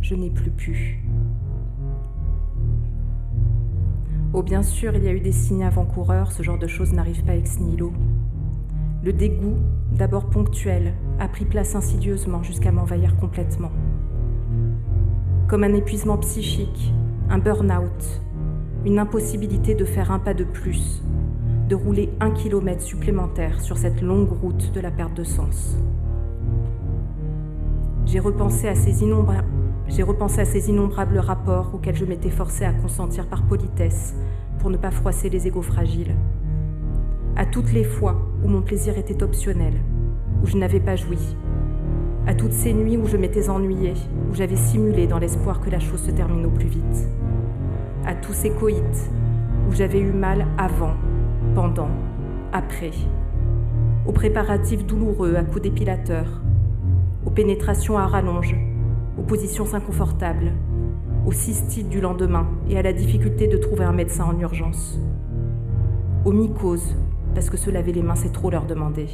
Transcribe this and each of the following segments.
Je n'ai plus pu. Oh, bien sûr, il y a eu des signes avant-coureurs, ce genre de choses n'arrive pas ex nihilo. Le dégoût, d'abord ponctuel, a pris place insidieusement jusqu'à m'envahir complètement. Comme un épuisement psychique, un burn-out, une impossibilité de faire un pas de plus, de rouler un kilomètre supplémentaire sur cette longue route de la perte de sens. J'ai repensé à ces innombrables rapports auxquels je m'étais forcée à consentir par politesse pour ne pas froisser les égaux fragiles. À toutes les fois où mon plaisir était optionnel, où je n'avais pas joui. À toutes ces nuits où je m'étais ennuyée, où j'avais simulé dans l'espoir que la chose se termine au plus vite. À tous ces coïts où j'avais eu mal avant, pendant, après. Aux préparatifs douloureux à coups d'épilateur, aux pénétrations à rallonge, aux positions inconfortables, aux cystites du lendemain et à la difficulté de trouver un médecin en urgence. Aux mycoses, parce que se laver les mains c'est trop leur demander.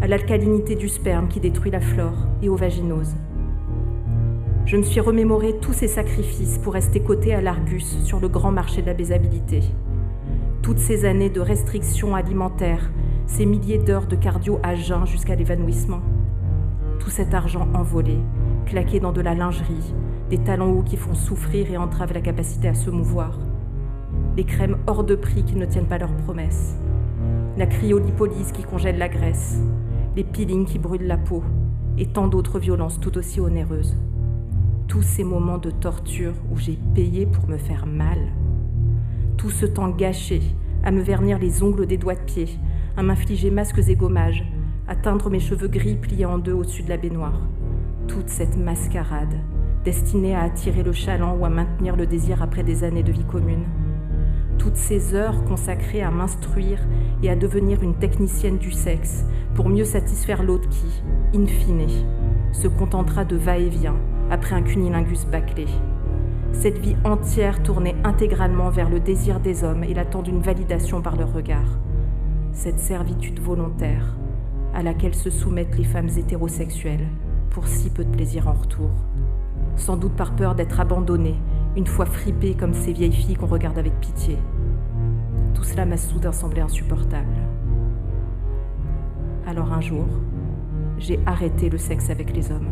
À l'alcalinité du sperme qui détruit la flore et aux vaginoses. Je me suis remémoré tous ces sacrifices pour rester coté à l'Argus sur le grand marché de la baisabilité. Toutes ces années de restrictions alimentaires, ces milliers d'heures de cardio à jeun jusqu'à l'évanouissement. Tout cet argent envolé, claqué dans de la lingerie, des talons hauts qui font souffrir et entravent la capacité à se mouvoir, les crèmes hors de prix qui ne tiennent pas leurs promesses, la cryolipolyse qui congèle la graisse, les peelings qui brûlent la peau, et tant d'autres violences tout aussi onéreuses. Tous ces moments de torture où j'ai payé pour me faire mal. Tout ce temps gâché à me vernir les ongles des doigts de pied, à m'infliger masques et gommages, à teindre mes cheveux gris pliés en deux au-dessus de la baignoire toute cette mascarade, destinée à attirer le chaland ou à maintenir le désir après des années de vie commune. Toutes ces heures consacrées à m'instruire et à devenir une technicienne du sexe pour mieux satisfaire l'autre qui, in fine, se contentera de va-et-vient après un cunilingus bâclé. Cette vie entière tournée intégralement vers le désir des hommes et l'attente d'une validation par leur regard. Cette servitude volontaire à laquelle se soumettent les femmes hétérosexuelles pour si peu de plaisir en retour. Sans doute par peur d'être abandonnée, une fois fripée comme ces vieilles filles qu'on regarde avec pitié. Tout cela m'a soudain semblé insupportable. Alors un jour, j'ai arrêté le sexe avec les hommes.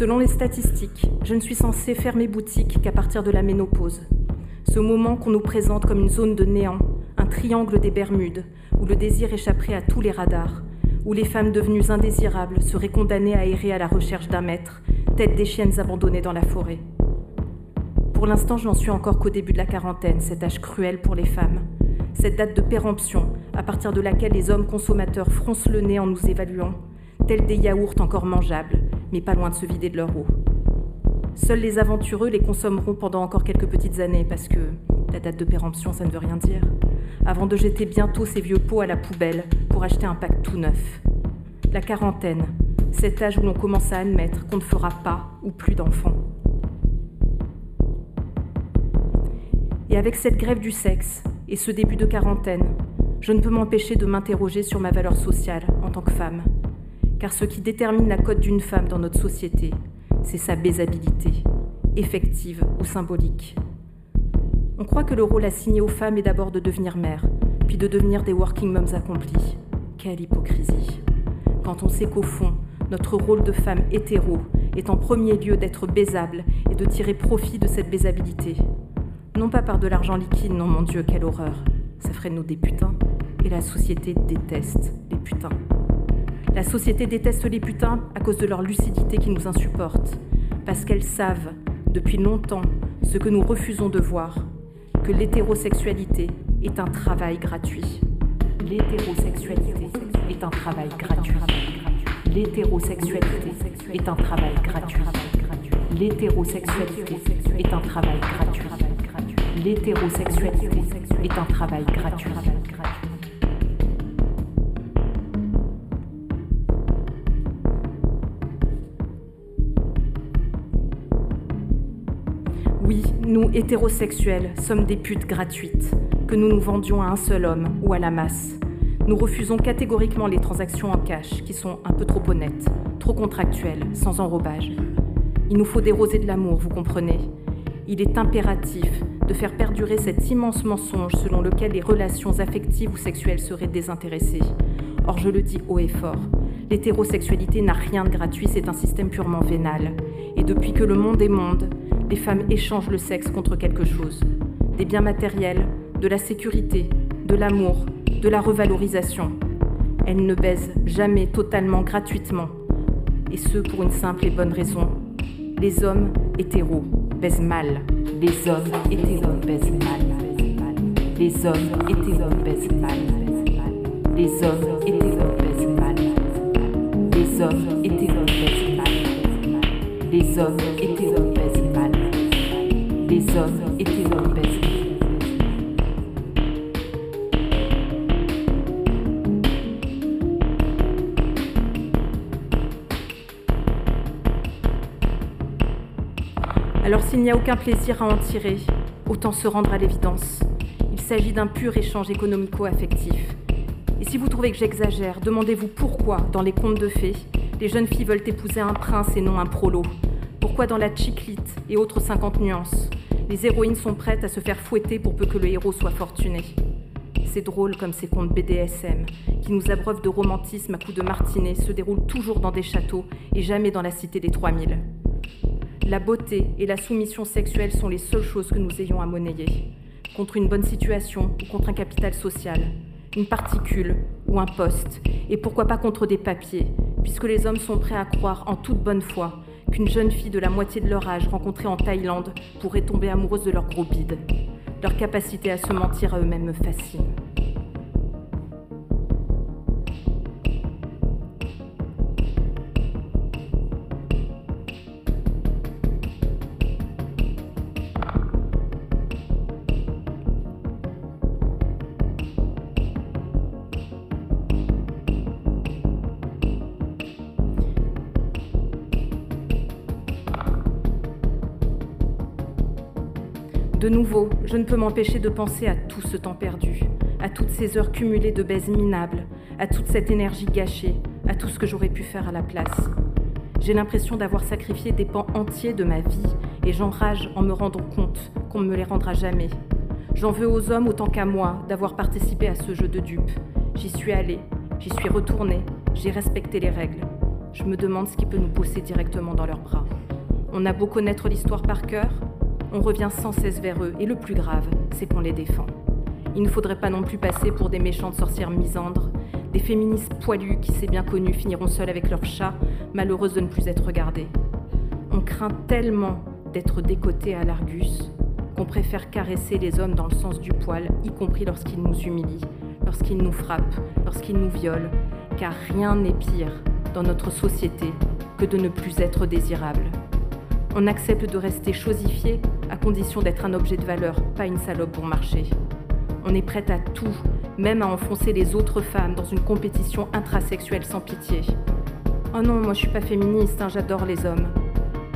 Selon les statistiques, je ne suis censée fermer boutique qu'à partir de la ménopause. Ce moment qu'on nous présente comme une zone de néant, un triangle des Bermudes, où le désir échapperait à tous les radars, où les femmes devenues indésirables seraient condamnées à errer à la recherche d'un maître, tête des chiennes abandonnées dans la forêt. Pour l'instant, je n'en suis encore qu'au début de la quarantaine, cet âge cruel pour les femmes, cette date de péremption à partir de laquelle les hommes consommateurs froncent le nez en nous évaluant, tels des yaourts encore mangeables, mais pas loin de se vider de leur eau. Seuls les aventureux les consommeront pendant encore quelques petites années, parce que la date de péremption, ça ne veut rien dire, avant de jeter bientôt ces vieux pots à la poubelle pour acheter un pack tout neuf. La quarantaine, cet âge où l'on commence à admettre qu'on ne fera pas ou plus d'enfants. Et avec cette grève du sexe et ce début de quarantaine, je ne peux m'empêcher de m'interroger sur ma valeur sociale en tant que femme car ce qui détermine la cote d'une femme dans notre société, c'est sa baisabilité, effective ou symbolique. On croit que le rôle assigné aux femmes est d'abord de devenir mère, puis de devenir des working moms accomplies. Quelle hypocrisie. Quand on sait qu'au fond, notre rôle de femme hétéro est en premier lieu d'être baisable et de tirer profit de cette baisabilité. Non pas par de l'argent liquide, non mon Dieu, quelle horreur. Ça ferait de nous des putains. Et la société déteste les putains. La société déteste les putains à cause de leur lucidité qui nous insupporte, parce qu'elles savent, depuis longtemps, ce que nous refusons de voir, que l'hétérosexualité est un travail gratuit. L'hétérosexualité est un travail gratuit. L'hétérosexualité est un travail gratuit. L'hétérosexualité est un travail gratuit. l'hétérosexualité est un travail gratuit. Nous, hétérosexuels, sommes des putes gratuites, que nous nous vendions à un seul homme ou à la masse. Nous refusons catégoriquement les transactions en cash, qui sont un peu trop honnêtes, trop contractuelles, sans enrobage. Il nous faut déroser de l'amour, vous comprenez Il est impératif de faire perdurer cet immense mensonge selon lequel les relations affectives ou sexuelles seraient désintéressées. Or, je le dis haut et fort, l'hétérosexualité n'a rien de gratuit, c'est un système purement vénal. Et depuis que le monde est monde, les femmes échangent le sexe contre quelque chose. Des biens matériels, de la sécurité, de l'amour, de la revalorisation. Elles ne baisent jamais totalement gratuitement. Et ce pour une simple et bonne raison. Les hommes hétéros baisent mal. Les hommes hétéros baisent mal. Les hommes hétéros baisent mal. Les hommes hétéros baisent mal. Les hommes hétéros baisent mal. Les hommes hétéros. Hommes baisent mal. Alors s'il n'y a aucun plaisir à en tirer, autant se rendre à l'évidence. Il s'agit d'un pur échange économico-affectif. Et si vous trouvez que j'exagère, demandez-vous pourquoi, dans les contes de fées, les jeunes filles veulent épouser un prince et non un prolo. Pourquoi dans la chiclite et autres 50 nuances, les héroïnes sont prêtes à se faire fouetter pour peu que le héros soit fortuné. C'est drôle comme ces contes BDSM, qui nous abreuvent de romantisme à coups de martinet, se déroulent toujours dans des châteaux et jamais dans la cité des 3000. La beauté et la soumission sexuelle sont les seules choses que nous ayons à monnayer. Contre une bonne situation ou contre un capital social, une particule ou un poste, et pourquoi pas contre des papiers, puisque les hommes sont prêts à croire en toute bonne foi qu'une jeune fille de la moitié de leur âge rencontrée en Thaïlande pourrait tomber amoureuse de leur gros bide. Leur capacité à se mentir à eux-mêmes me fascine. Nouveau, je ne peux m'empêcher de penser à tout ce temps perdu, à toutes ces heures cumulées de baises minables, à toute cette énergie gâchée, à tout ce que j'aurais pu faire à la place. J'ai l'impression d'avoir sacrifié des pans entiers de ma vie et j'enrage en me rendant compte qu'on ne me les rendra jamais. J'en veux aux hommes autant qu'à moi d'avoir participé à ce jeu de dupes. J'y suis allée, j'y suis retournée, j'ai respecté les règles. Je me demande ce qui peut nous pousser directement dans leurs bras. On a beau connaître l'histoire par cœur, on revient sans cesse vers eux, et le plus grave, c'est qu'on les défend. Il ne faudrait pas non plus passer pour des méchantes sorcières misandres, des féministes poilues qui, c'est bien connu, finiront seules avec leurs chats, malheureuses de ne plus être regardées. On craint tellement d'être décotés à l'Argus qu'on préfère caresser les hommes dans le sens du poil, y compris lorsqu'ils nous humilient, lorsqu'ils nous frappent, lorsqu'ils nous violent, car rien n'est pire dans notre société que de ne plus être désirable. On accepte de rester chosifié à condition d'être un objet de valeur, pas une salope bon marché. On est prête à tout, même à enfoncer les autres femmes dans une compétition intrasexuelle sans pitié. Oh non, moi je suis pas féministe, hein, j'adore les hommes.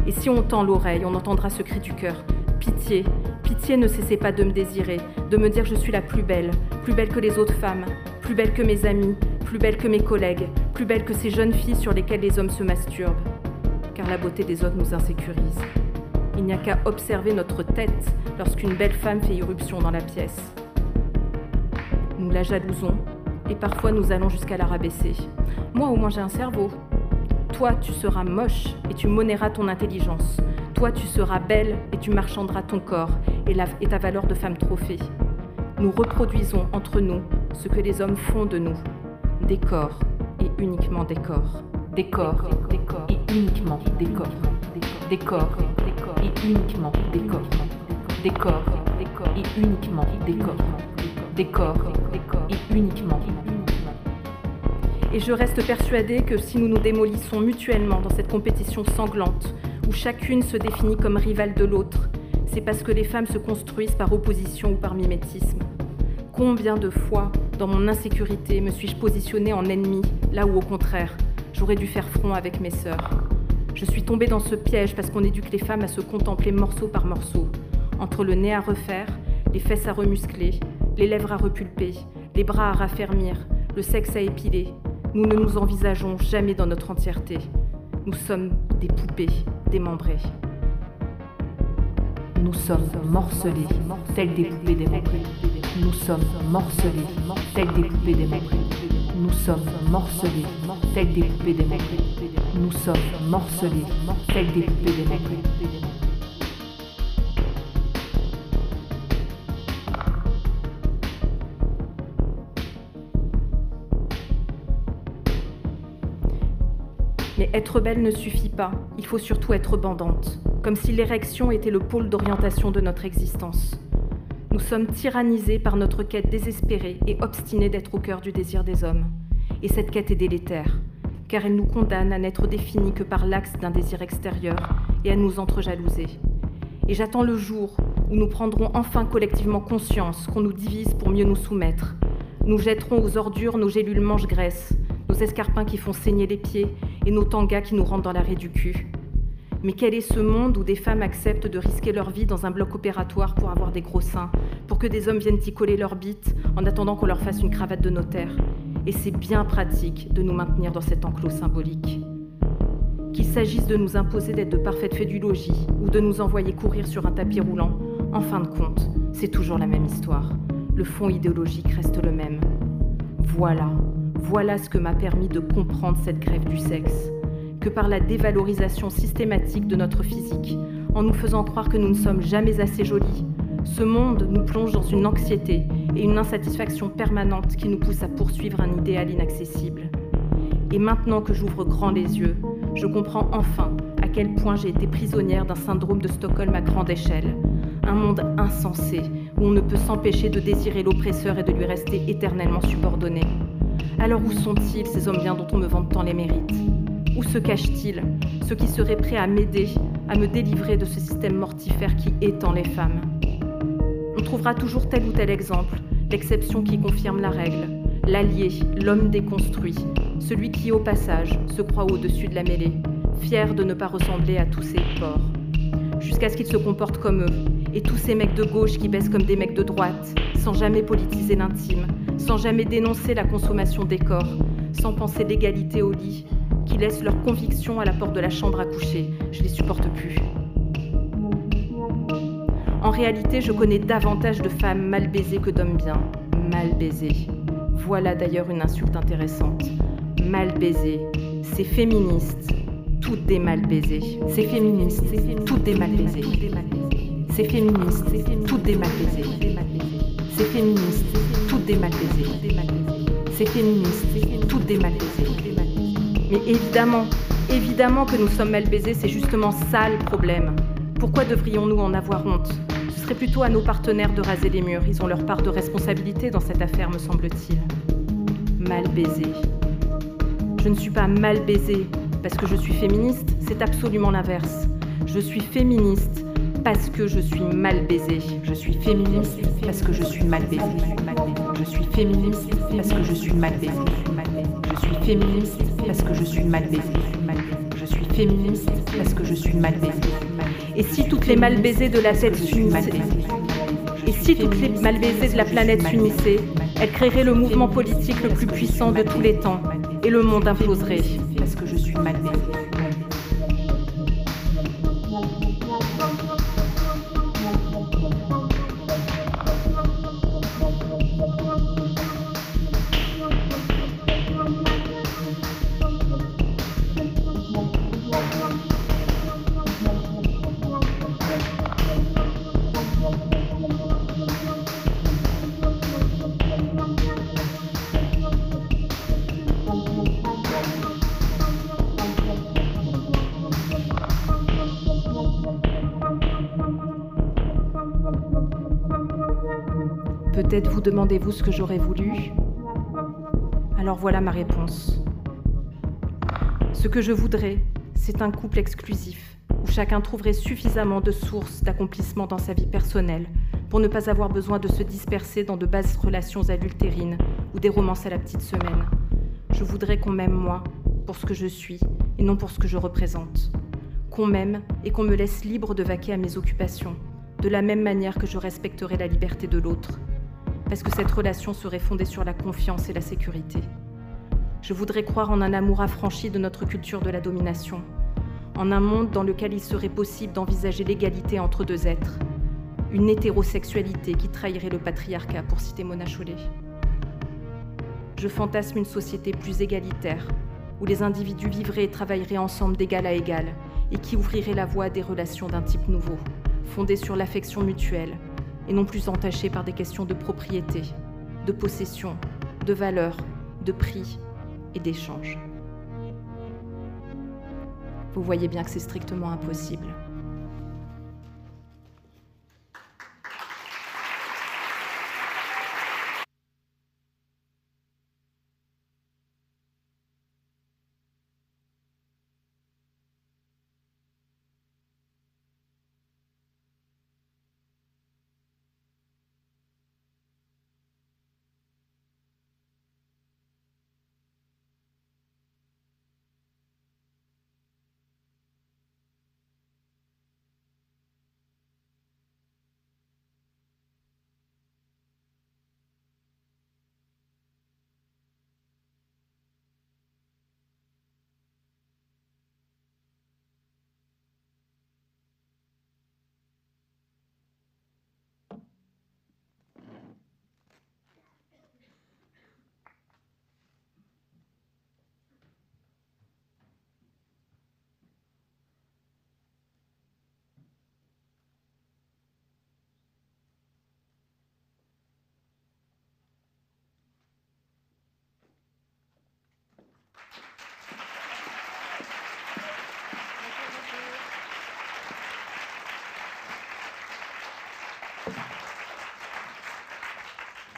Et si on tend l'oreille, on entendra ce cri du cœur. Pitié, pitié ne cessez pas de me désirer, de me dire je suis la plus belle, plus belle que les autres femmes, plus belle que mes amis, plus belle que mes collègues, plus belle que ces jeunes filles sur lesquelles les hommes se masturbent car la beauté des autres nous insécurise. Il n'y a qu'à observer notre tête lorsqu'une belle femme fait irruption dans la pièce. Nous la jalousons et parfois nous allons jusqu'à la rabaisser. Moi au moins j'ai un cerveau. Toi tu seras moche et tu monneras ton intelligence. Toi tu seras belle et tu marchanderas ton corps et, et ta valeur de femme trophée. Nous reproduisons entre nous ce que les hommes font de nous. Des corps et uniquement des corps. Des corps, des corps uniquement des corps, des corps, et uniquement des corps, des et uniquement des corps, des et uniquement. Et je reste persuadée que si nous nous démolissons mutuellement dans cette compétition sanglante, où chacune se définit comme rivale de l'autre, c'est parce que les femmes se construisent par opposition ou par mimétisme. Combien de fois, dans mon insécurité, me suis-je positionnée en ennemi, là où au contraire, j'aurais dû faire front avec mes sœurs? Je suis tombée dans ce piège parce qu'on éduque les femmes à se contempler morceau par morceau, entre le nez à refaire, les fesses à remuscler, les lèvres à repulper, les bras à raffermir, le sexe à épiler. Nous ne nous envisageons jamais dans notre entièreté. Nous sommes des poupées démembrées. Nous sommes morcelés, tels des poupées démembrées. Nous sommes morcelés, tels des poupées démembrées. Nous sommes morcelés, tels des poupées démembrées. Nous sommes morcelés, tels des poupées démembrées. Mais être belle ne suffit pas, il faut surtout être bandante, comme si l'érection était le pôle d'orientation de notre existence. Nous sommes tyrannisés par notre quête désespérée et obstinée d'être au cœur du désir des hommes. Et cette quête est délétère, car elle nous condamne à n'être définis que par l'axe d'un désir extérieur et à nous entrejalouser. Et j'attends le jour où nous prendrons enfin collectivement conscience qu'on nous divise pour mieux nous soumettre. Nous jetterons aux ordures nos gélules mange-graisse, nos escarpins qui font saigner les pieds et nos tangas qui nous rentrent dans l'arrêt du cul. Mais quel est ce monde où des femmes acceptent de risquer leur vie dans un bloc opératoire pour avoir des gros seins, pour que des hommes viennent y coller leurs bites en attendant qu'on leur fasse une cravate de notaire? Et c'est bien pratique de nous maintenir dans cet enclos symbolique. Qu'il s'agisse de nous imposer d'être de parfaites logis ou de nous envoyer courir sur un tapis roulant, en fin de compte, c'est toujours la même histoire. Le fond idéologique reste le même. Voilà, voilà ce que m'a permis de comprendre cette grève du sexe, que par la dévalorisation systématique de notre physique, en nous faisant croire que nous ne sommes jamais assez jolis, ce monde nous plonge dans une anxiété et une insatisfaction permanente qui nous pousse à poursuivre un idéal inaccessible. Et maintenant que j'ouvre grand les yeux, je comprends enfin à quel point j'ai été prisonnière d'un syndrome de Stockholm à grande échelle, un monde insensé où on ne peut s'empêcher de désirer l'oppresseur et de lui rester éternellement subordonné. Alors où sont-ils, ces hommes bien dont on me vante tant les mérites? Où se cachent-ils, ceux qui seraient prêts à m'aider, à me délivrer de ce système mortifère qui étend les femmes? Trouvera toujours tel ou tel exemple, l'exception qui confirme la règle, l'allié, l'homme déconstruit, celui qui, au passage, se croit au-dessus de la mêlée, fier de ne pas ressembler à tous ces porcs jusqu'à ce qu'ils se comportent comme eux. Et tous ces mecs de gauche qui baissent comme des mecs de droite, sans jamais politiser l'intime, sans jamais dénoncer la consommation des corps, sans penser l'égalité au lit, qui laissent leurs convictions à la porte de la chambre à coucher. Je les supporte plus. En réalité, je connais davantage de femmes mal baisées que d'hommes bien. Mal baisées. Voilà d'ailleurs une insulte intéressante. Mal baisées. C'est féministe, toutes des mal baisées. C'est féministe, toutes des mal baisées. C'est féministe, toutes des mal baisées. C'est féministe, toutes des mal baisées. C'est féministe, toutes des mal baisées. Mais évidemment, évidemment que nous sommes mal baisés, c'est justement ça le problème. Pourquoi devrions-nous en avoir honte? Serait plutôt à nos partenaires de raser les murs. Ils ont leur part de responsabilité dans cette affaire, me semble-t-il. Mal baisé. Je ne suis pas mal baisée, parce que je suis féministe, c'est absolument l'inverse. Je suis féministe parce que je suis mal baisée. Je suis féministe parce que je suis mal baisée. Je suis féministe parce que je suis mal baisée. Je suis féministe parce que je suis mal baisée. Je suis féministe parce que je suis mal baisée. Et si toutes les mal baisées de la de la planète s'unissaient, elles créeraient le mouvement politique le plus puissant de tous les temps et le monde imploserait Vous demandez-vous ce que j'aurais voulu Alors voilà ma réponse. Ce que je voudrais, c'est un couple exclusif, où chacun trouverait suffisamment de sources d'accomplissement dans sa vie personnelle pour ne pas avoir besoin de se disperser dans de basses relations adultérines ou des romances à la petite semaine. Je voudrais qu'on m'aime moi pour ce que je suis et non pour ce que je représente. Qu'on m'aime et qu'on me laisse libre de vaquer à mes occupations, de la même manière que je respecterai la liberté de l'autre, parce que cette relation serait fondée sur la confiance et la sécurité. Je voudrais croire en un amour affranchi de notre culture de la domination, en un monde dans lequel il serait possible d'envisager l'égalité entre deux êtres, une hétérosexualité qui trahirait le patriarcat, pour citer Mona Chollet. Je fantasme une société plus égalitaire, où les individus vivraient et travailleraient ensemble d'égal à égal, et qui ouvrirait la voie à des relations d'un type nouveau, fondées sur l'affection mutuelle, et non plus entachées par des questions de propriété, de possession, de valeur, de prix et d'échange. Vous voyez bien que c'est strictement impossible.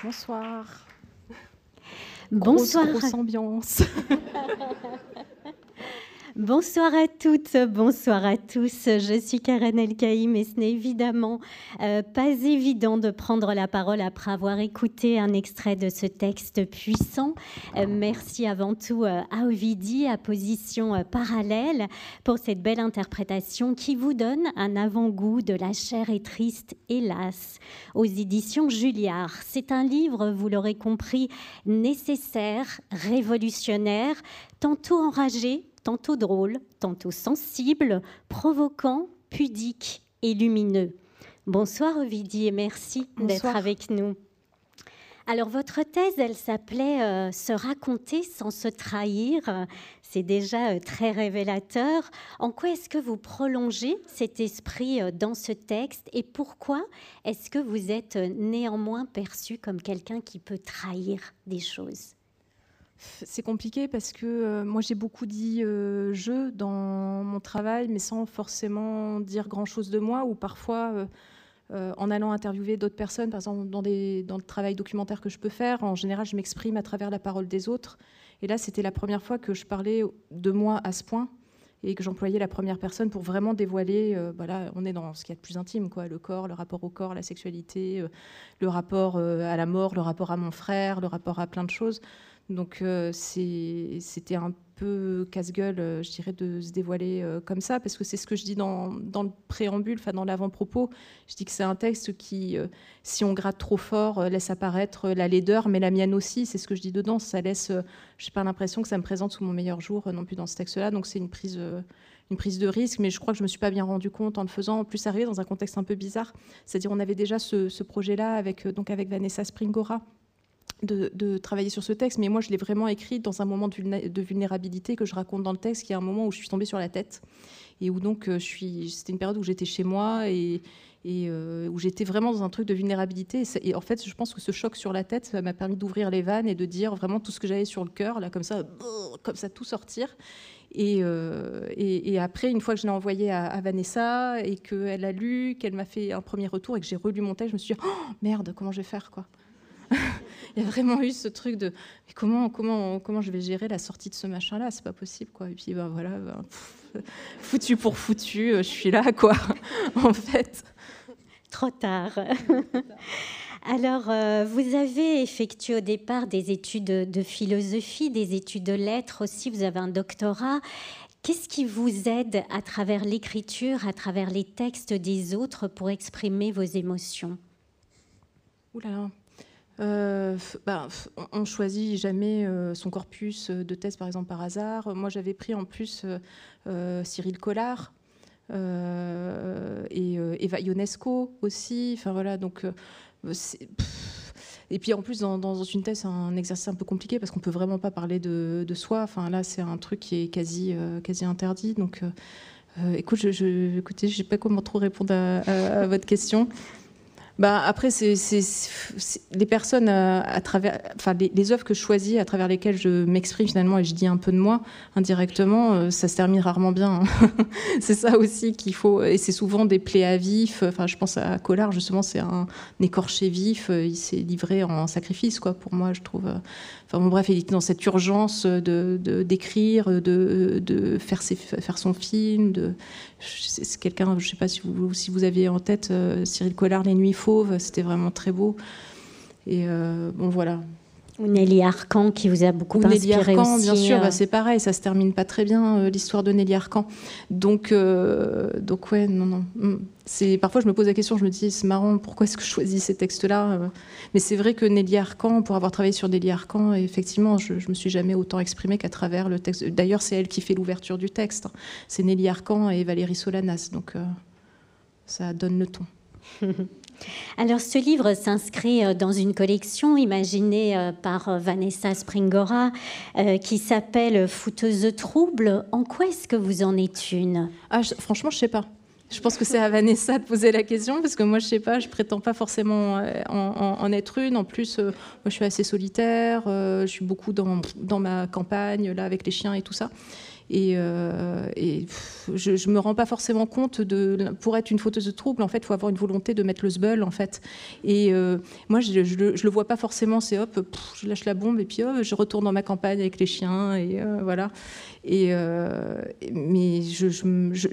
Bonsoir. Bonsoir. Grosse, grosse ambiance. Bonsoir à toutes, bonsoir à tous. Je suis Karen Elkaïm et ce n'est évidemment euh, pas évident de prendre la parole après avoir écouté un extrait de ce texte puissant. Euh, merci avant tout euh, à Ovidie, à Position Parallèle, pour cette belle interprétation qui vous donne un avant-goût de La chair et triste, hélas, aux éditions Julliard. C'est un livre, vous l'aurez compris, nécessaire, révolutionnaire, tantôt enragé, tantôt drôle, tantôt sensible, provoquant, pudique et lumineux. Bonsoir Ovidie et merci d'être avec nous. Alors votre thèse, elle s'appelait euh, Se raconter sans se trahir. C'est déjà euh, très révélateur. En quoi est-ce que vous prolongez cet esprit euh, dans ce texte et pourquoi est-ce que vous êtes néanmoins perçu comme quelqu'un qui peut trahir des choses? C'est compliqué parce que euh, moi j'ai beaucoup dit euh, je dans mon travail, mais sans forcément dire grand chose de moi, ou parfois euh, en allant interviewer d'autres personnes, par exemple dans, dans le travail documentaire que je peux faire, en général je m'exprime à travers la parole des autres. Et là c'était la première fois que je parlais de moi à ce point et que j'employais la première personne pour vraiment dévoiler, voilà, on est dans ce qu'il y a de plus intime, quoi, le corps, le rapport au corps, la sexualité, le rapport à la mort, le rapport à mon frère, le rapport à plein de choses. Donc euh, c'était un peu casse-gueule, euh, je dirais, de se dévoiler euh, comme ça, parce que c'est ce que je dis dans, le préambule, enfin dans l'avant-propos. Je dis que c'est un texte qui, si on gratte trop fort, laisse apparaître la laideur, mais la mienne aussi. C'est ce que je dis dedans. Ça laisse, j'ai pas l'impression que ça me présente sous mon meilleur jour non plus dans ce texte-là. Donc c'est une prise une prise de risque, mais je crois que je me suis pas bien rendu compte en le faisant. En plus, arrivé dans un contexte un peu bizarre, c'est-à-dire on avait déjà ce, ce projet-là avec donc avec Vanessa Springora, de, travailler sur ce texte, mais moi je l'ai vraiment écrit dans un moment de vulnérabilité que je raconte dans le texte, qui est un moment où je suis tombée sur la tête et où donc euh. C'était une période où j'étais chez moi et, euh, où j'étais vraiment dans un truc de vulnérabilité. Et, en fait, je pense que ce choc sur la tête m'a permis d'ouvrir les vannes et de dire vraiment tout ce que j'avais sur le cœur, là, comme ça, comme ça, tout sortir. Et, euh, et, après, une fois que je l'ai envoyé à, Vanessa et qu'elle a lu, qu'elle m'a fait un premier retour et que j'ai relu mon texte, je me suis dit, oh, merde, comment je vais faire quoi? il y a vraiment eu ce truc de comment, comment, comment je vais gérer la sortie de ce machin-là? C'est pas possible, quoi. Et puis, bah, voilà, bah, foutu pour foutu, je suis là, quoi, en fait. Trop tard. Alors, euh, vous avez effectué au départ des études de philosophie, des études de lettres aussi, vous avez un doctorat. Qu'est-ce qui vous aide à travers l'écriture, à travers les textes des autres pour exprimer vos émotions? Ouh là euh, bah, on choisit jamais euh, son corpus de thèse, par exemple, par hasard. Moi, j'avais pris en plus Cyril Collard et Eva Ionesco aussi. Enfin voilà, donc et puis en plus, dans, une thèse, c'est un exercice un peu compliqué parce qu'on peut vraiment pas parler de, soi. Enfin là, c'est un truc qui est quasi, euh, quasi interdit. Donc, euh, euh, écoute, je, je, écoutez, je sais pas comment trop répondre à votre question. Bah, après, c'est les personnes euh, à, travers, enfin les, œuvres que je choisis, à travers lesquelles je m'exprime finalement et je dis un peu de moi indirectement, euh, ça se termine rarement bien. Hein. c'est ça aussi qu'il faut, et c'est souvent des plaies à vif. Enfin, je pense à Collard justement, c'est un, écorché vif. Euh, il s'est livré en sacrifice, quoi. Pour moi, je trouve. Enfin bon, bref, il était dans cette urgence de d'écrire, de, de, faire, ses, faire son film. De, c'est quelqu'un, je sais pas si vous, si vous aviez en tête Cyril Collard, Les Nuits c'était vraiment très beau. Et euh, bon, voilà. Ou Nelly Arcan qui vous a beaucoup Ou Nelly Arcan, bien sûr, bah, euh. c'est pareil, ça se termine pas très bien euh, l'histoire de Nelly Arcan. Donc, donc ouais, non, non. Mm. C'est parfois je me pose la question, je me dis c'est marrant, pourquoi est-ce que je choisis ces textes-là Mais c'est vrai que Nelly Arcan, pour avoir travaillé sur Nelly Arcan, effectivement, je, je me suis jamais autant exprimée qu'à travers le texte. D'ailleurs, c'est elle qui fait l'ouverture du texte. C'est Nelly Arcan et Valérie Solanas, donc ça donne le ton. Alors ce livre s'inscrit euh, dans une collection imaginée euh, par euh, Vanessa Springora qui s'appelle Fouteuse trouble. En quoi est-ce que vous en êtes une? Ah, Franchement, je sais pas. Je pense que c'est à Vanessa de poser la question parce que moi, je sais pas, je prétends pas forcément en, être une. En plus, moi, je suis assez solitaire, je suis beaucoup dans, dans ma campagne là avec les chiens et tout ça. Et, euh, je, ne me rends pas forcément compte de pour être une fauteuse de trouble en fait il faut avoir une volonté de mettre le sbeul en fait. Et euh, moi je, je, le vois pas forcément c'est hop je lâche la bombe et puis je retourne dans ma campagne avec les chiens et euh, voilà. Et mais je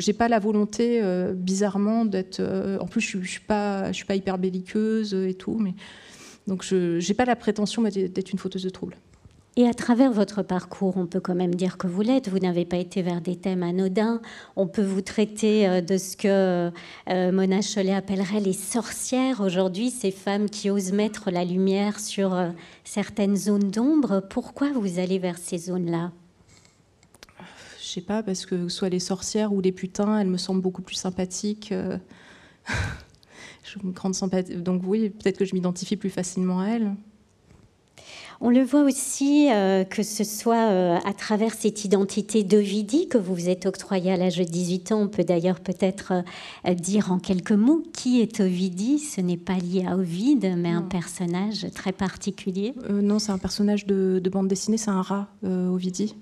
n'ai pas la volonté bizarrement d'être en plus je, je suis pas suis pas hyper belliqueuse et tout mais donc je n'ai pas la prétention d'être une fauteuse de trouble et à travers votre parcours, on peut quand même dire que vous l'êtes. Vous n'avez pas été vers des thèmes anodins. On peut vous traiter euh, de ce que euh, Mona Chollet appellerait les sorcières aujourd'hui, ces femmes qui osent mettre la lumière sur euh, certaines zones d'ombre. Pourquoi vous allez vers ces zones-là? Je sais pas, parce que soit les sorcières ou les putains, elles me semblent beaucoup plus sympathiques. me grande sympathie. Donc oui, peut-être que je m'identifie plus facilement à elles. On le voit aussi euh, que ce soit euh, à travers cette identité d'Ovidie que vous vous êtes octroyé à l'âge de 18 ans. On peut d'ailleurs peut-être euh, dire en quelques mots qui est Ovidie. Ce n'est pas lié à Ovide, mais un personnage très particulier. non, c'est un personnage de, bande dessinée, c'est un rat, Ovidie,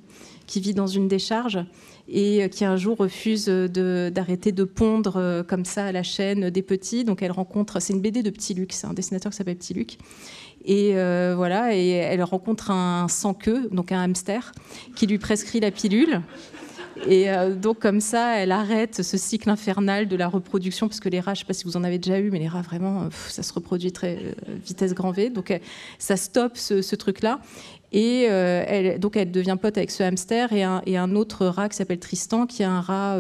qui vit dans une décharge et qui un jour refuse d'arrêter de, pondre comme ça à la chaîne des petits. Donc elle rencontre, c'est une BD de Petit Luc, c'est un dessinateur qui s'appelle Petit Luc. Et euh, voilà, et elle rencontre un sans-queue, donc un hamster, qui lui prescrit la pilule. Et euh, donc comme ça, elle arrête ce cycle infernal de la reproduction, parce que les rats, je ne sais pas si vous en avez déjà eu, mais les rats, vraiment, ça se reproduit très vitesse grand V. Donc ça stoppe ce, truc-là. Et euh, donc elle devient pote avec ce hamster et un, autre rat qui s'appelle Tristan, qui est un rat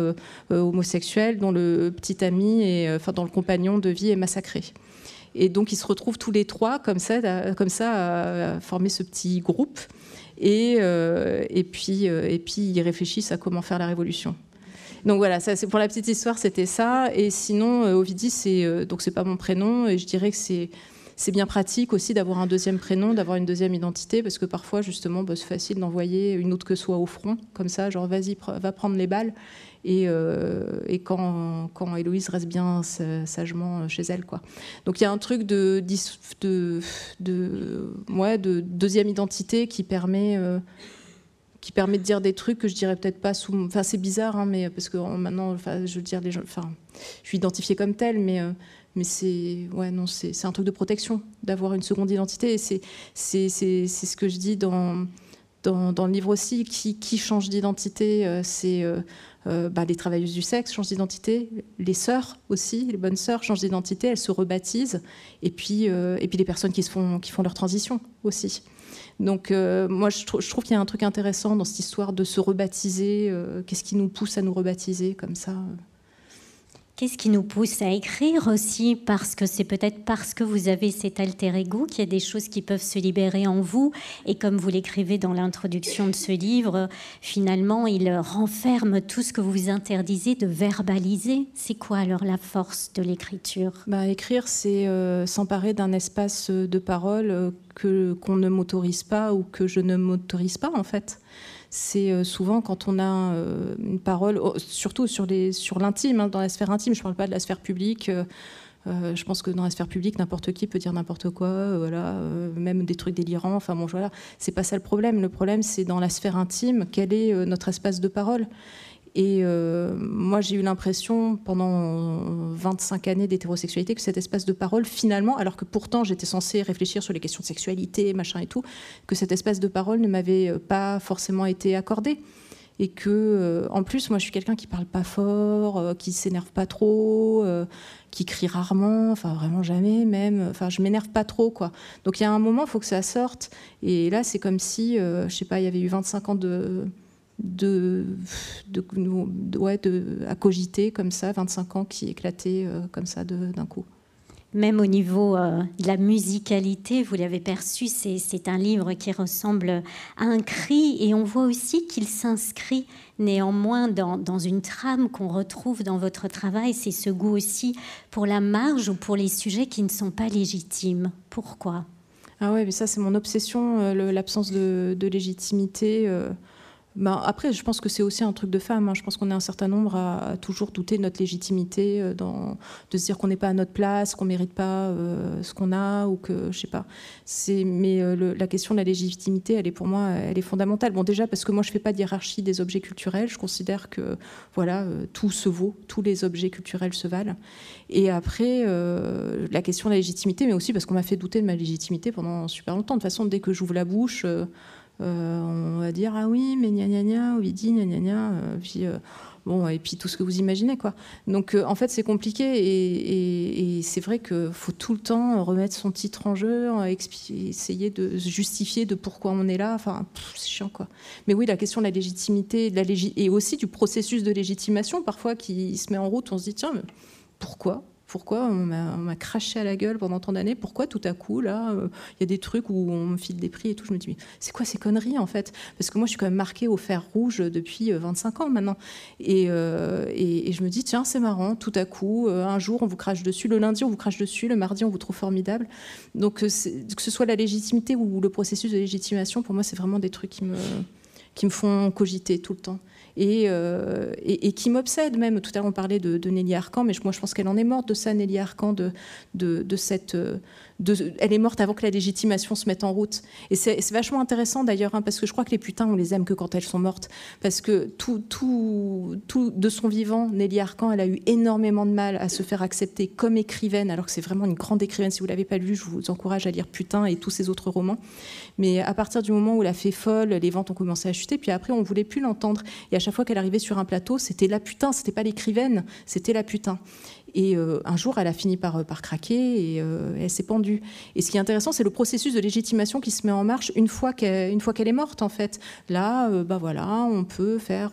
homosexuel dont le petit ami, enfin dont le compagnon de vie est massacré. Et donc ils se retrouvent tous les trois comme ça, à former ce petit groupe. Et, euh, et, puis, euh, et puis ils réfléchissent à comment faire la révolution. Donc voilà, ça, pour la petite histoire, c'était ça. Et sinon, euh, Ovidie, c'est donc pas mon prénom, et je dirais que c'est c'est bien pratique aussi d'avoir un deuxième prénom, d'avoir une deuxième identité, parce que parfois, justement, bah, c'est facile d'envoyer une autre que soi au front, comme ça, genre vas-y, va prendre les balles. Et, euh, et quand, quand, Héloïse reste bien sagement chez elle. Quoi. Donc il y a un truc de, de, deuxième identité qui permet, euh, qui permet de dire des trucs que je dirais peut-être pas sous. Enfin, c'est bizarre, hein, mais parce que maintenant, je veux dire, je suis identifiée comme telle, mais mais c'est ouais non c'est un truc de protection d'avoir une seconde identité et c'est c'est ce que je dis dans dans, le livre aussi qui, qui change d'identité euh, c'est euh, euh, bah, les travailleuses du sexe changent d'identité les sœurs aussi les bonnes sœurs changent d'identité elles se rebaptisent et puis et puis les personnes qui se font qui font leur transition aussi. Donc moi je, je trouve qu'il y a un truc intéressant dans cette histoire de se rebaptiser qu'est-ce qui nous pousse à nous rebaptiser comme ça Qu'est-ce qui nous pousse à écrire aussi Parce que c'est peut-être parce que vous avez cet alter ego qu'il y a des choses qui peuvent se libérer en vous. Et comme vous l'écrivez dans l'introduction de ce livre, finalement, il renferme tout ce que vous interdisez de verbaliser. C'est quoi alors la force de l'écriture? Bah, Écrire, c'est euh, s'emparer d'un espace de parole euh, que qu'on ne m'autorise pas ou que je ne m'autorise pas en fait c'est euh, souvent quand on a euh, une parole, oh, surtout sur l'intime, hein, dans la sphère intime, je ne parle pas de la sphère publique. Euh, je pense que dans la sphère publique, n'importe qui peut dire n'importe quoi, voilà, même des trucs délirants. Enfin bon, voilà, c'est pas ça le problème. Le problème, c'est dans la sphère intime, quel est notre espace de parole et euh, moi, j'ai eu l'impression pendant 25 années d'hétérosexualité que cet espace de parole, finalement, alors que pourtant j'étais censée réfléchir sur les questions de sexualité, machin et tout, que cet espace de parole ne m'avait euh, pas forcément été accordé. Et que, euh, en plus, moi, je suis quelqu'un qui parle pas fort, qui s'énerve pas trop, qui crie rarement, enfin vraiment jamais même. Enfin, je m'énerve pas trop, quoi. Donc il y a un moment, il faut que ça sorte. Et là, c'est comme si, je sais pas, il y avait eu 25 ans de de, de, de, à cogiter comme ça, 25 ans qui éclataient euh, comme ça d'un coup. Même au niveau euh, de la musicalité, vous l'avez perçu, c'est un livre qui ressemble à un cri et on voit aussi qu'il s'inscrit néanmoins dans, dans une trame qu'on retrouve dans votre travail. C'est ce goût aussi pour la marge ou pour les sujets qui ne sont pas légitimes. Pourquoi? Ah ouais, mais ça c'est mon obsession, euh, l'absence de, légitimité. Ben, après, je pense que c'est aussi un truc de femme. Hein. Je pense qu'on est un certain nombre à, toujours douter de notre légitimité, euh, de se dire qu'on n'est pas à notre place, qu'on mérite pas euh, ce qu'on a, ou que je sais pas. Mais euh, la question de la légitimité, elle est pour moi, elle est fondamentale. Bon, déjà parce que moi, je fais pas de hiérarchie des objets culturels. Je considère que voilà, tout se vaut, tous les objets culturels se valent. Et après, la question de la légitimité, mais aussi parce qu'on m'a fait douter de ma légitimité pendant super longtemps. De toute façon, dès que j'ouvre la bouche on va dire ah oui mais gna gna gna Ovidie gna gna gna euh, puis euh, bon et puis tout ce que vous imaginez quoi. Donc en fait c'est compliqué et, c'est vrai qu'il faut tout le temps remettre son titre en jeu essayer de justifier de pourquoi on est là enfin c'est chiant quoi. Mais oui la question de la légitimité de la et aussi du processus de légitimation parfois qui se met en route on se dit tiens mais pourquoi? Pourquoi on m'a craché à la gueule pendant tant d'années? Pourquoi tout à coup, là, euh, il y a des trucs où on me file des prix et tout? Je me dis, c'est quoi ces conneries en fait? Parce que moi, je suis quand même marquée au fer rouge depuis 25 euh, ans maintenant. Euh, et, et, je me dis, tiens, c'est marrant, tout à coup, un jour, on vous crache dessus, le lundi, on vous crache dessus, le mardi, on vous trouve formidable. Donc, que ce soit la légitimité ou le processus de légitimation, pour moi, c'est vraiment des trucs qui me font cogiter tout le temps. Euh, et, qui m'obsède même. Tout à l'heure, on parlait de, Nelly Arcan, mais moi, je pense qu'elle en est morte de ça, Nelly Arcan, de, de, cette. Elle est morte avant que la légitimation se mette en route. Et c'est vachement intéressant d'ailleurs, hein, parce que je crois que les putains, on les aime que quand elles sont mortes. Parce que tout, tout, tout de son vivant, Nelly Arcan, elle a eu énormément de mal à se faire accepter comme écrivaine, alors que c'est vraiment une grande écrivaine. Si vous ne l'avez pas lu, je vous encourage à lire Putain et tous ses autres romans. Mais à partir du moment où elle a fait folle, les ventes ont commencé à chuter, puis après, on voulait plus l'entendre. Et à chaque fois qu'elle arrivait sur un plateau, c'était la putain, c'était pas l'écrivaine, c'était la putain. Et euh, un jour, elle a fini par, euh, craquer et euh, elle s'est pendue. Et ce qui est intéressant, c'est le processus de légitimation qui se met en marche une fois qu'elle, fois qu'elle est morte, en fait. Là, bah voilà, on peut faire,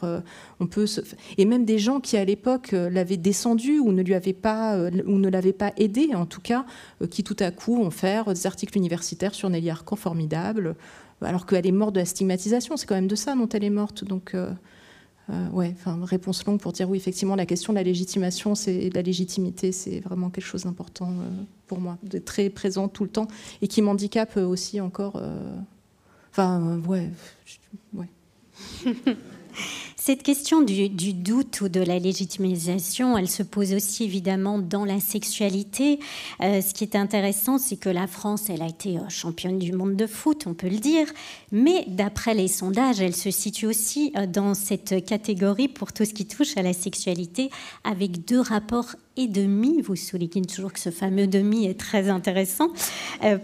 on peut et même des gens qui à l'époque l'avaient descendue ou ne lui avaient pas ou ne l'avaient pas aidée, en tout cas, qui tout à coup ont fait des articles universitaires sur Nelly Arcan formidables, alors qu'elle est morte de la stigmatisation. C'est quand même de ça dont elle est morte. Donc euh, ouais, enfin, réponse longue pour dire oui, effectivement, la question de la légitimation c'est de la légitimité, c'est vraiment quelque chose d'important euh, pour moi, d'être très présent tout le temps et qui m'handicape aussi encore. Euh, enfin, ouais, ouais. Cette question du, doute ou de la légitimisation, elle se pose aussi évidemment dans la sexualité. Euh, ce qui est intéressant, c'est que la France, elle a été euh, championne du monde de foot, on peut le dire, mais d'après les sondages, elle se situe aussi euh, dans cette catégorie pour tout ce qui touche à la sexualité, avec deux rapports et demi, vous soulignez toujours que ce fameux demi est très intéressant,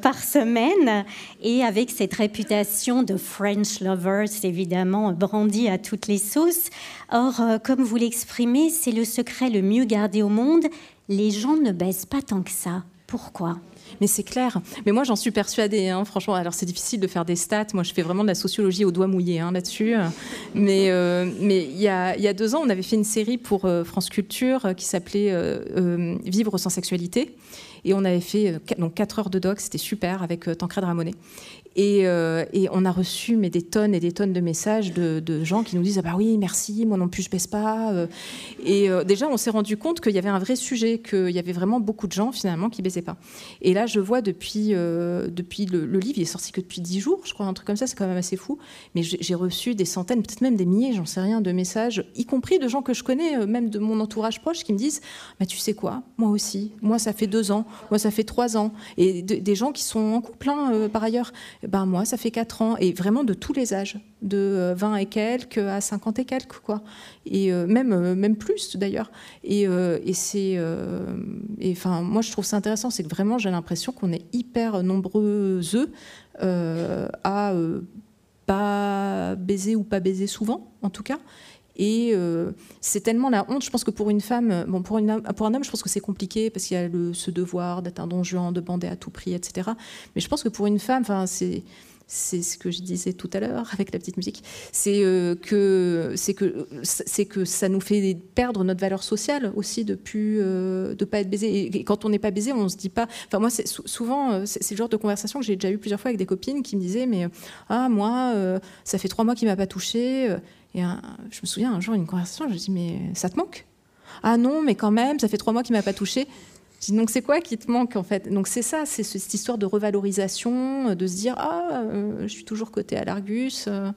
par semaine, et avec cette réputation de French lovers, évidemment, brandie à toutes les sauces Or, euh, comme vous l'exprimez, c'est le secret le mieux gardé au monde. Les gens ne baissent pas tant que ça. Pourquoi? Mais c'est clair. Mais moi, j'en suis persuadée, hein, franchement. Alors, c'est difficile de faire des stats. Moi, je fais vraiment de la sociologie au doigt mouillé hein, là-dessus. Mais euh, mais il y, a, y, a, deux ans, on avait fait une série pour euh, France Culture qui s'appelait Vivre sans sexualité. Et on avait fait donc 4 heures de doc, c'était super, avec Tancred Ramonet. Euh, et, on a reçu mais des tonnes et des tonnes de messages de, gens qui nous disent ah bah oui merci moi non plus je baisse pas euh. et euh, déjà on s'est rendu compte qu'il y avait un vrai sujet qu'il y avait vraiment beaucoup de gens finalement qui baisaient pas. Et là je vois depuis depuis le, livre il est sorti que depuis dix jours je crois un truc comme ça c'est quand même assez fou. Mais j'ai reçu des centaines peut-être même des milliers j'en sais rien de messages y compris de gens que je connais même de mon entourage proche qui me disent bah tu sais quoi? Moi aussi. Moi ça fait deux ans moi ça fait trois ans et des gens qui sont en couple hein, par ailleurs ben moi, ça fait 4 ans, et vraiment de tous les âges, de 20 euh, et quelques à 50 et quelques, quoi. Et euh, même, euh, même plus, d'ailleurs. Et, et c'est. enfin, moi, je trouve ça intéressant, c'est que vraiment, j'ai l'impression qu'on est hyper nombreux à pas baiser ou pas baiser souvent, en tout cas. Et c'est tellement la honte. Je pense que pour une femme, bon, pour, un homme, je pense que c'est compliqué parce qu'il y a le, ce devoir d'être un don de bander à tout prix, etc. Mais je pense que pour une femme, c'est c'est ce que je disais tout à l'heure avec la petite musique, c'est euh, que c'est que c'est que ça nous fait perdre notre valeur sociale aussi de plus euh, de pas être baisé. Et, quand on n'est pas baisé, on se dit pas. Enfin moi, souvent euh, c'est le genre de conversation que j'ai déjà eu plusieurs fois avec des copines qui me disaient mais ah moi ça fait trois mois qu'il m'a pas touché et je me souviens un jour une conversation, je me dis mais ça te manque? Ah non, mais quand même, ça fait trois mois qu'il m'a pas touché. Donc c'est quoi qui te manque en fait? Donc c'est ça, c'est cette histoire de revalorisation, euh, de se dire ah euh, je suis toujours côté à l'Argus. Euh.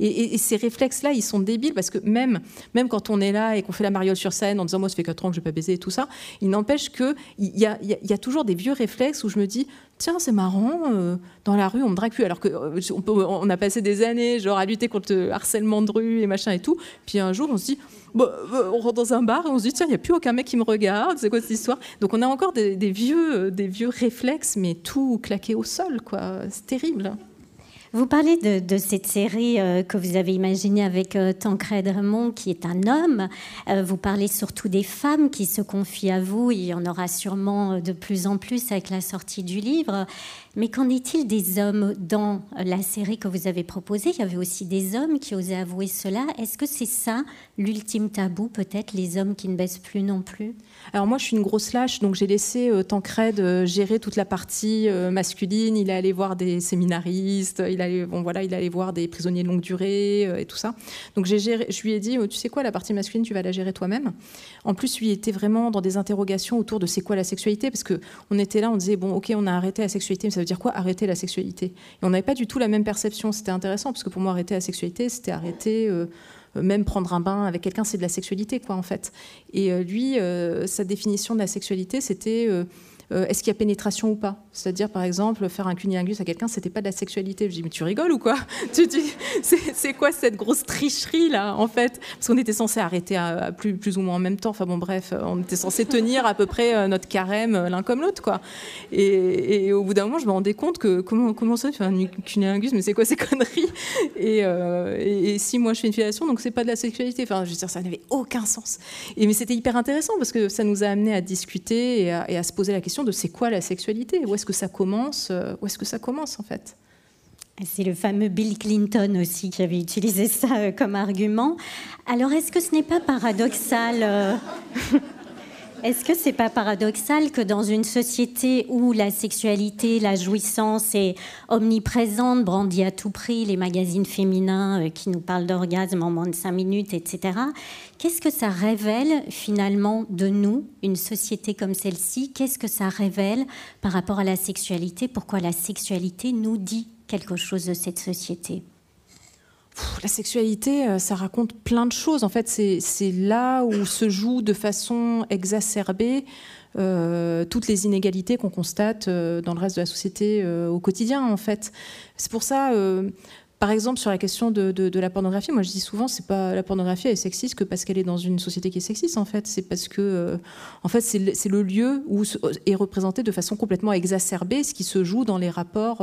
Et, ces réflexes-là, ils sont débiles parce que même même quand on est là et qu'on fait la mariole sur scène en disant moi ça fait 4 ans que je n'ai pas baisé et tout ça, il n'empêche que il y a, y a, toujours des vieux réflexes où je me dis tiens, c'est marrant, dans la rue, on me drague plus. Alors qu'on on a passé des années genre, à lutter contre le harcèlement de rue et machin et tout. Puis un jour, on se dit, on rentre dans un bar et on se dit tiens, il n'y a plus aucun mec qui me regarde, c'est quoi cette histoire? Donc on a encore des, vieux, des vieux réflexes, mais tout claqué au sol, quoi. C'est terrible. Vous parlez de, cette série euh, que vous avez imaginée avec euh, Tancred Raymond, qui est un homme. Euh, vous parlez surtout des femmes qui se confient à vous. Il y en aura sûrement de plus en plus avec la sortie du livre. Mais qu'en est-il des hommes dans la série que vous avez proposée? Il y avait aussi des hommes qui osaient avouer cela. Est-ce que c'est ça l'ultime tabou, peut-être, les hommes qui ne baissent plus non plus? Alors moi, je suis une grosse lâche, donc j'ai laissé euh, Tancred euh, gérer toute la partie euh, masculine. Il est allé voir des séminaristes, il allait, bon, voilà, voir des prisonniers de longue durée et tout ça. Donc j'ai géré, je lui ai dit, tu sais quoi, la partie masculine, tu vas la gérer toi-même. En plus, lui était vraiment dans des interrogations autour de c'est quoi la sexualité, parce que on était là, on disait, bon, ok, on a arrêté la sexualité, mais ça dire quoi? Arrêter la sexualité Et on n'avait pas du tout la même perception. C'était intéressant parce que pour moi, arrêter la sexualité, c'était arrêter. Euh, euh, même prendre un bain avec quelqu'un, c'est de la sexualité, quoi, en fait. Et euh, lui, sa définition de la sexualité, c'était euh, est-ce qu'il y a pénétration ou pas? C'est-à-dire, par exemple, faire un cunilingus à quelqu'un, c'était pas de la sexualité. Je dis, mais tu rigoles ou quoi? Tu dis, c'est quoi cette grosse tricherie là, en fait? Parce qu'on était censé arrêter à, plus, plus, ou moins en même temps. Enfin bon, bref, on était censé tenir à peu près euh, notre carême euh, l'un comme l'autre, quoi. Et, au bout d'un moment, je me rendais compte que comment, comment ça, faire un cunilingus, mais c'est quoi ces conneries? Et, si moi je fais une filiation, donc c'est pas de la sexualité. Enfin, je veux dire, ça n'avait aucun sens. Mais c'était hyper intéressant parce que ça nous a amené à discuter et à se poser la question de c'est quoi la sexualité, où est-ce que ça commence, euh, où est-ce que ça commence en fait? C'est le fameux Bill Clinton aussi qui avait utilisé ça euh, comme argument. Alors est-ce que ce n'est pas paradoxal euh, Est-ce que c'est pas paradoxal que dans une société où la sexualité, la jouissance est omniprésente, brandie à tout prix, les magazines féminins euh, qui nous parlent d'orgasme en moins de cinq minutes, etc., qu'est-ce que ça révèle finalement de nous, une société comme celle-ci? Qu'est-ce que ça révèle par rapport à la sexualité? Pourquoi la sexualité nous dit quelque chose de cette société? La sexualité, ça raconte plein de choses. En fait, c'est là où se joue de façon exacerbée toutes les inégalités qu'on constate dans le reste de la société au quotidien, en fait. C'est pour ça, par exemple, sur la question de, la pornographie, moi je dis souvent, c'est pas la pornographie elle est sexiste que parce qu'elle est dans une société qui est sexiste. En fait, c'est parce que, euh, en fait, c'est le, lieu où est représenté de façon complètement exacerbée ce qui se joue dans les rapports.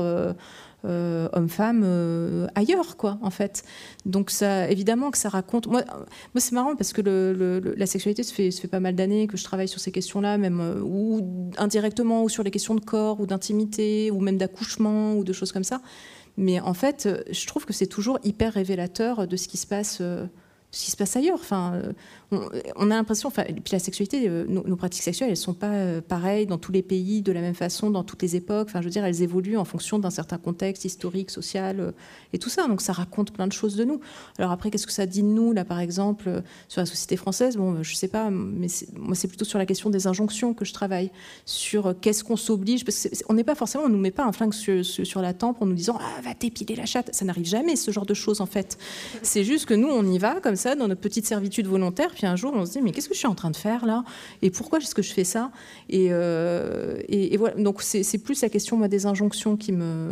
Euh, euh, hommes-femmes ailleurs, quoi, en fait. Donc, ça, évidemment que ça raconte. Moi, moi c'est marrant parce que la sexualité se fait, fait pas mal d'années que je travaille sur ces questions-là, même ou indirectement, ou sur les questions de corps, ou d'intimité, ou même d'accouchement, ou de choses comme ça. Mais en fait, euh, je trouve que c'est toujours hyper révélateur de ce qui se passe, euh, ce qui se passe ailleurs. Enfin, euh, on, a l'impression, enfin, puis la sexualité, euh, nos, pratiques sexuelles, elles sont pas euh, pareilles dans tous les pays, de la même façon, dans toutes les époques. Enfin, je veux dire, elles évoluent en fonction d'un certain contexte historique, social et tout ça. Donc, ça raconte plein de choses de nous. Alors après, qu'est-ce que ça dit de nous, là, par exemple, sur la société française? Bon, je sais pas, mais moi, c'est plutôt sur la question des injonctions que je travaille, sur qu'est-ce qu'on s'oblige, parce qu'on n'est pas forcément, on nous met pas un flingue sur, sur, la tempe en nous disant ah, va t'épiler la chatte. Ça n'arrive jamais, ce genre de choses, en fait. C'est juste que nous, on y va comme ça, dans notre petite servitude volontaire puis un jour, on se dit, mais qu'est-ce que je suis en train de faire là? Et pourquoi est-ce que je fais ça? Euh, et, et, voilà, donc c'est plus la question moi, des injonctions qui me,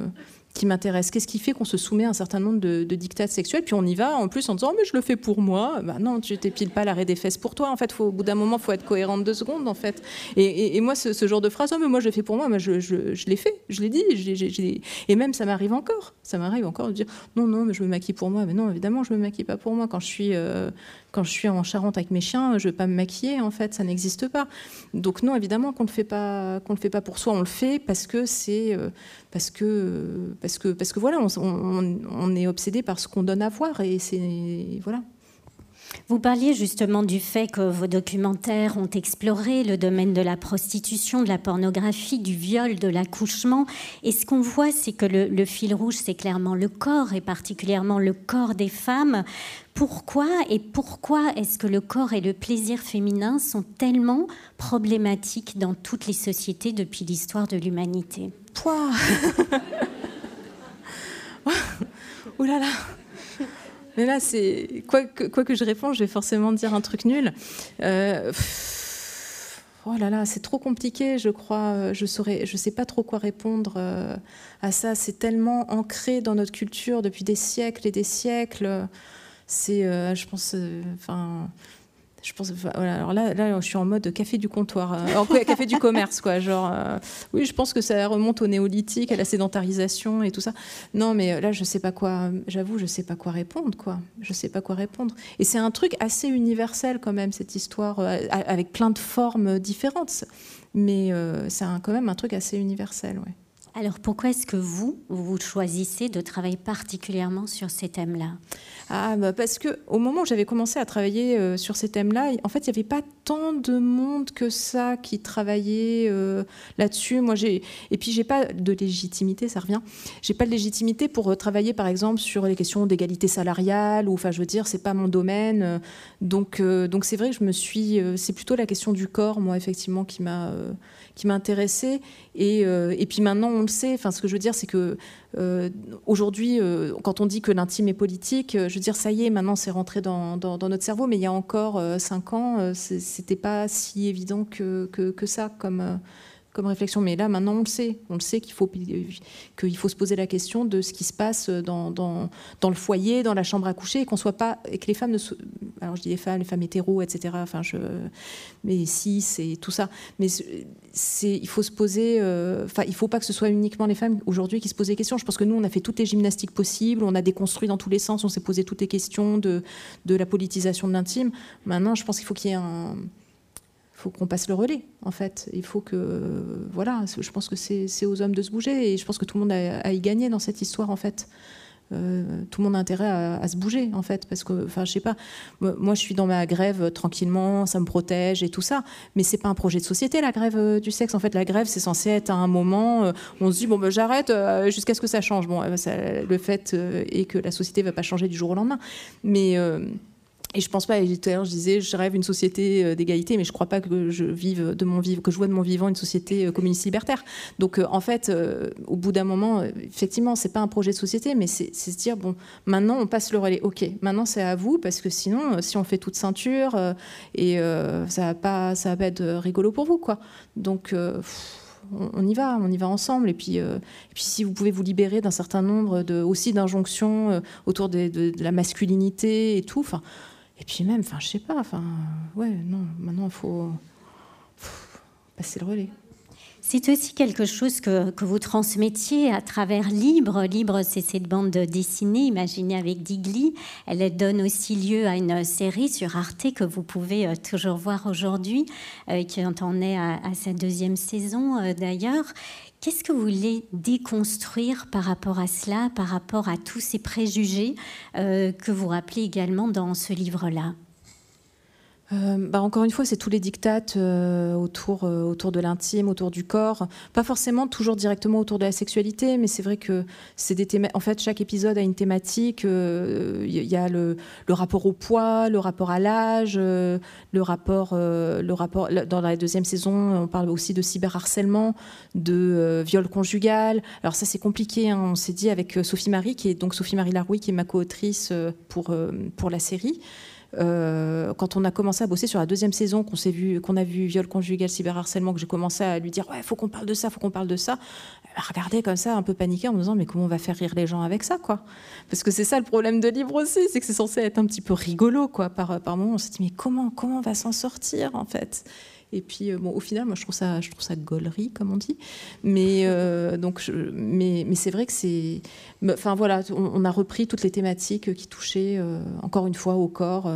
qui m'intéresse. Qu'est-ce qui fait qu'on se soumet à un certain nombre de, de, dictats sexuels? Puis on y va en plus en disant oh, mais je le fais pour moi. Bah non, tu t'épiles pas l'arrêt des fesses pour toi. En fait, faut, au bout d'un moment, faut être cohérente deux secondes en fait. Et, moi, ce, genre de phrase oh mais moi je le fais pour moi, je, l'ai fait, je l'ai dit. et même ça m'arrive encore. Ça m'arrive encore de dire non non mais je me maquille pour moi. Mais non évidemment je me maquille pas pour moi. Quand je suis euh, quand je suis en Charente avec mes chiens, je vais pas me maquiller en fait, ça n'existe pas. Donc non évidemment qu'on ne fait pas qu'on le fait pas pour soi, on le fait parce que c'est euh, parce que, parce que voilà, on, est obsédé par ce qu'on donne à voir et c'est voilà. Vous parliez justement du fait que vos documentaires ont exploré le domaine de la prostitution, de la pornographie, du viol, de l'accouchement. Et ce qu'on voit, c'est que le, le, fil rouge, c'est clairement le corps, et particulièrement le corps des femmes. Pourquoi et pourquoi est-ce que le corps et le plaisir féminin sont tellement problématiques dans toutes les sociétés depuis l'histoire de l'humanité? Pouah Oh là là Mais là, quoi que, je réponds, je vais forcément dire un truc nul. Euh, oh là là, c'est trop compliqué, je crois. Je saurais, je sais pas trop quoi répondre euh, à ça. C'est tellement ancré dans notre culture depuis des siècles et des siècles. C'est, euh, je pense, enfin je pense, voilà, alors là, là, je suis en mode café du comptoir, euh, café du commerce, quoi. Genre, euh, oui, je pense que ça remonte au néolithique, à la sédentarisation et tout ça. Non, mais là, je sais pas quoi. J'avoue, je sais pas quoi répondre, quoi. Je sais pas quoi répondre. Et c'est un truc assez universel quand même cette histoire, euh, avec plein de formes différentes. Mais c'est quand même un truc assez universel, ouais. Alors pourquoi est-ce que vous, vous choisissez de travailler particulièrement sur ces thèmes-là? Ah bah parce que au moment où j'avais commencé à travailler euh, sur ces thèmes-là, en fait, il n'y avait pas tant de monde que ça qui travaillait euh, là-dessus. Moi, j'ai et puis j'ai pas de légitimité, ça revient. J'ai pas de légitimité pour euh, travailler, par exemple, sur les questions d'égalité salariale ou, enfin, je veux dire, c'est pas mon domaine. donc, donc c'est vrai que je me suis. c'est plutôt la question du corps, moi, effectivement, qui m'a qui m'intéressait. Et, euh, et, puis maintenant, on le sait. Enfin, ce que je veux dire, c'est que euh, aujourd'hui, euh, quand on dit que l'intime est politique, je veux dire, ça y est, maintenant, c'est rentré dans, dans, notre cerveau. Mais il y a encore cinq ans, c'était pas si évident que, que, que ça comme comme réflexion. Mais là, maintenant, on le sait. On le sait qu'il faut, qu'il faut se poser la question de ce qui se passe dans, dans, le foyer, dans la chambre à coucher, et qu'on soit pas, et que les femmes ne alors je dis les femmes, les femmes hétéros, etc. Enfin, je, mais si, c'est tout ça. Mais c'est, il faut se poser, euh, enfin, il faut pas que ce soit uniquement les femmes aujourd'hui qui se posent des questions. Je pense que nous, on a fait toutes les gymnastiques possibles, on a déconstruit dans tous les sens, on s'est posé toutes les questions de, de la politisation de l'intime. Maintenant, je pense qu'il faut qu'il y ait un qu'on passe le relais, en fait. Il faut que, voilà, je pense que c'est aux hommes de se bouger et je pense que tout le monde a y gagner dans cette histoire, en fait. Euh, tout le monde a intérêt à, se bouger, en fait, parce que, enfin, je sais pas, moi, je suis dans ma grève euh, tranquillement, ça me protège et tout ça, mais c'est pas un projet de société, la grève euh, du sexe. En fait, la grève, c'est censé être à un moment, on se dit, bon, ben, j'arrête jusqu'à ce que ça change. Bon, le fait est que la société va pas changer du jour au lendemain, mais et je pense pas, je disais, je rêve une société euh, d'égalité, mais je crois pas que je vive de mon vivre, que je vois de mon vivant une société euh, communiste libertaire. Donc, euh, en fait, au bout d'un moment, effectivement, c'est pas un projet de société, mais c'est se dire, bon, maintenant, on passe le relais. Ok, maintenant, c'est à vous, parce que sinon, si on fait toute ceinture, et ça va pas, ça va pas être rigolo pour vous, quoi. Donc, on, y va, on y va ensemble. Et puis, et puis si vous pouvez vous libérer d'un certain nombre de, aussi d'injonctions autour de, de, la masculinité et tout, enfin, et puis même, enfin, je sais pas, enfin, ouais, non, maintenant, il faut, passer le relais. C'est aussi quelque chose que, que, vous transmettiez à travers Libre. Libre, c'est cette bande dessinée imaginée avec Digli. Elle donne aussi lieu à une série sur Arte que vous pouvez euh, toujours voir aujourd'hui, euh, qui en est à, à, sa deuxième saison euh, d'ailleurs. Qu'est-ce que vous voulez déconstruire par rapport à cela, par rapport à tous ces préjugés que vous rappelez également dans ce livre-là? Euh, bah encore une fois, c'est tous les dictates euh, autour, euh, autour de l'intime, autour du corps. Pas forcément toujours directement autour de la sexualité, mais c'est vrai que c'est des. En fait, chaque épisode a une thématique. Il y a le, le, rapport au poids, le rapport à l'âge, le rapport, le rapport. Dans la deuxième saison, on parle aussi de cyberharcèlement, de viol conjugal. Alors ça, c'est compliqué. Hein. On s'est dit avec Sophie Marie, qui est donc Sophie Marie Laroui, qui est ma co-autrice pour pour la série. Euh, quand on a commencé à bosser sur la deuxième saison, qu'on s'est vu, qu'on a vu viol conjugal, cyberharcèlement, que j'ai commencé à lui dire ouais, faut qu'on parle de ça, faut qu'on parle de ça. Elle regardait comme ça, un peu paniquée, en me disant mais comment on va faire rire les gens avec ça, quoi? Parce que c'est ça le problème de livre aussi, c'est que c'est censé être un petit peu rigolo, quoi. Par par moment, on s'est dit mais comment comment on va s'en sortir en fait? Et puis, euh, bon, au final, moi, je trouve ça, je trouve ça gaulerie, comme on dit. Mais, euh, donc, mais, mais c'est vrai que c'est. Enfin, voilà, on, a repris toutes les thématiques qui touchaient, euh, encore une fois, au corps,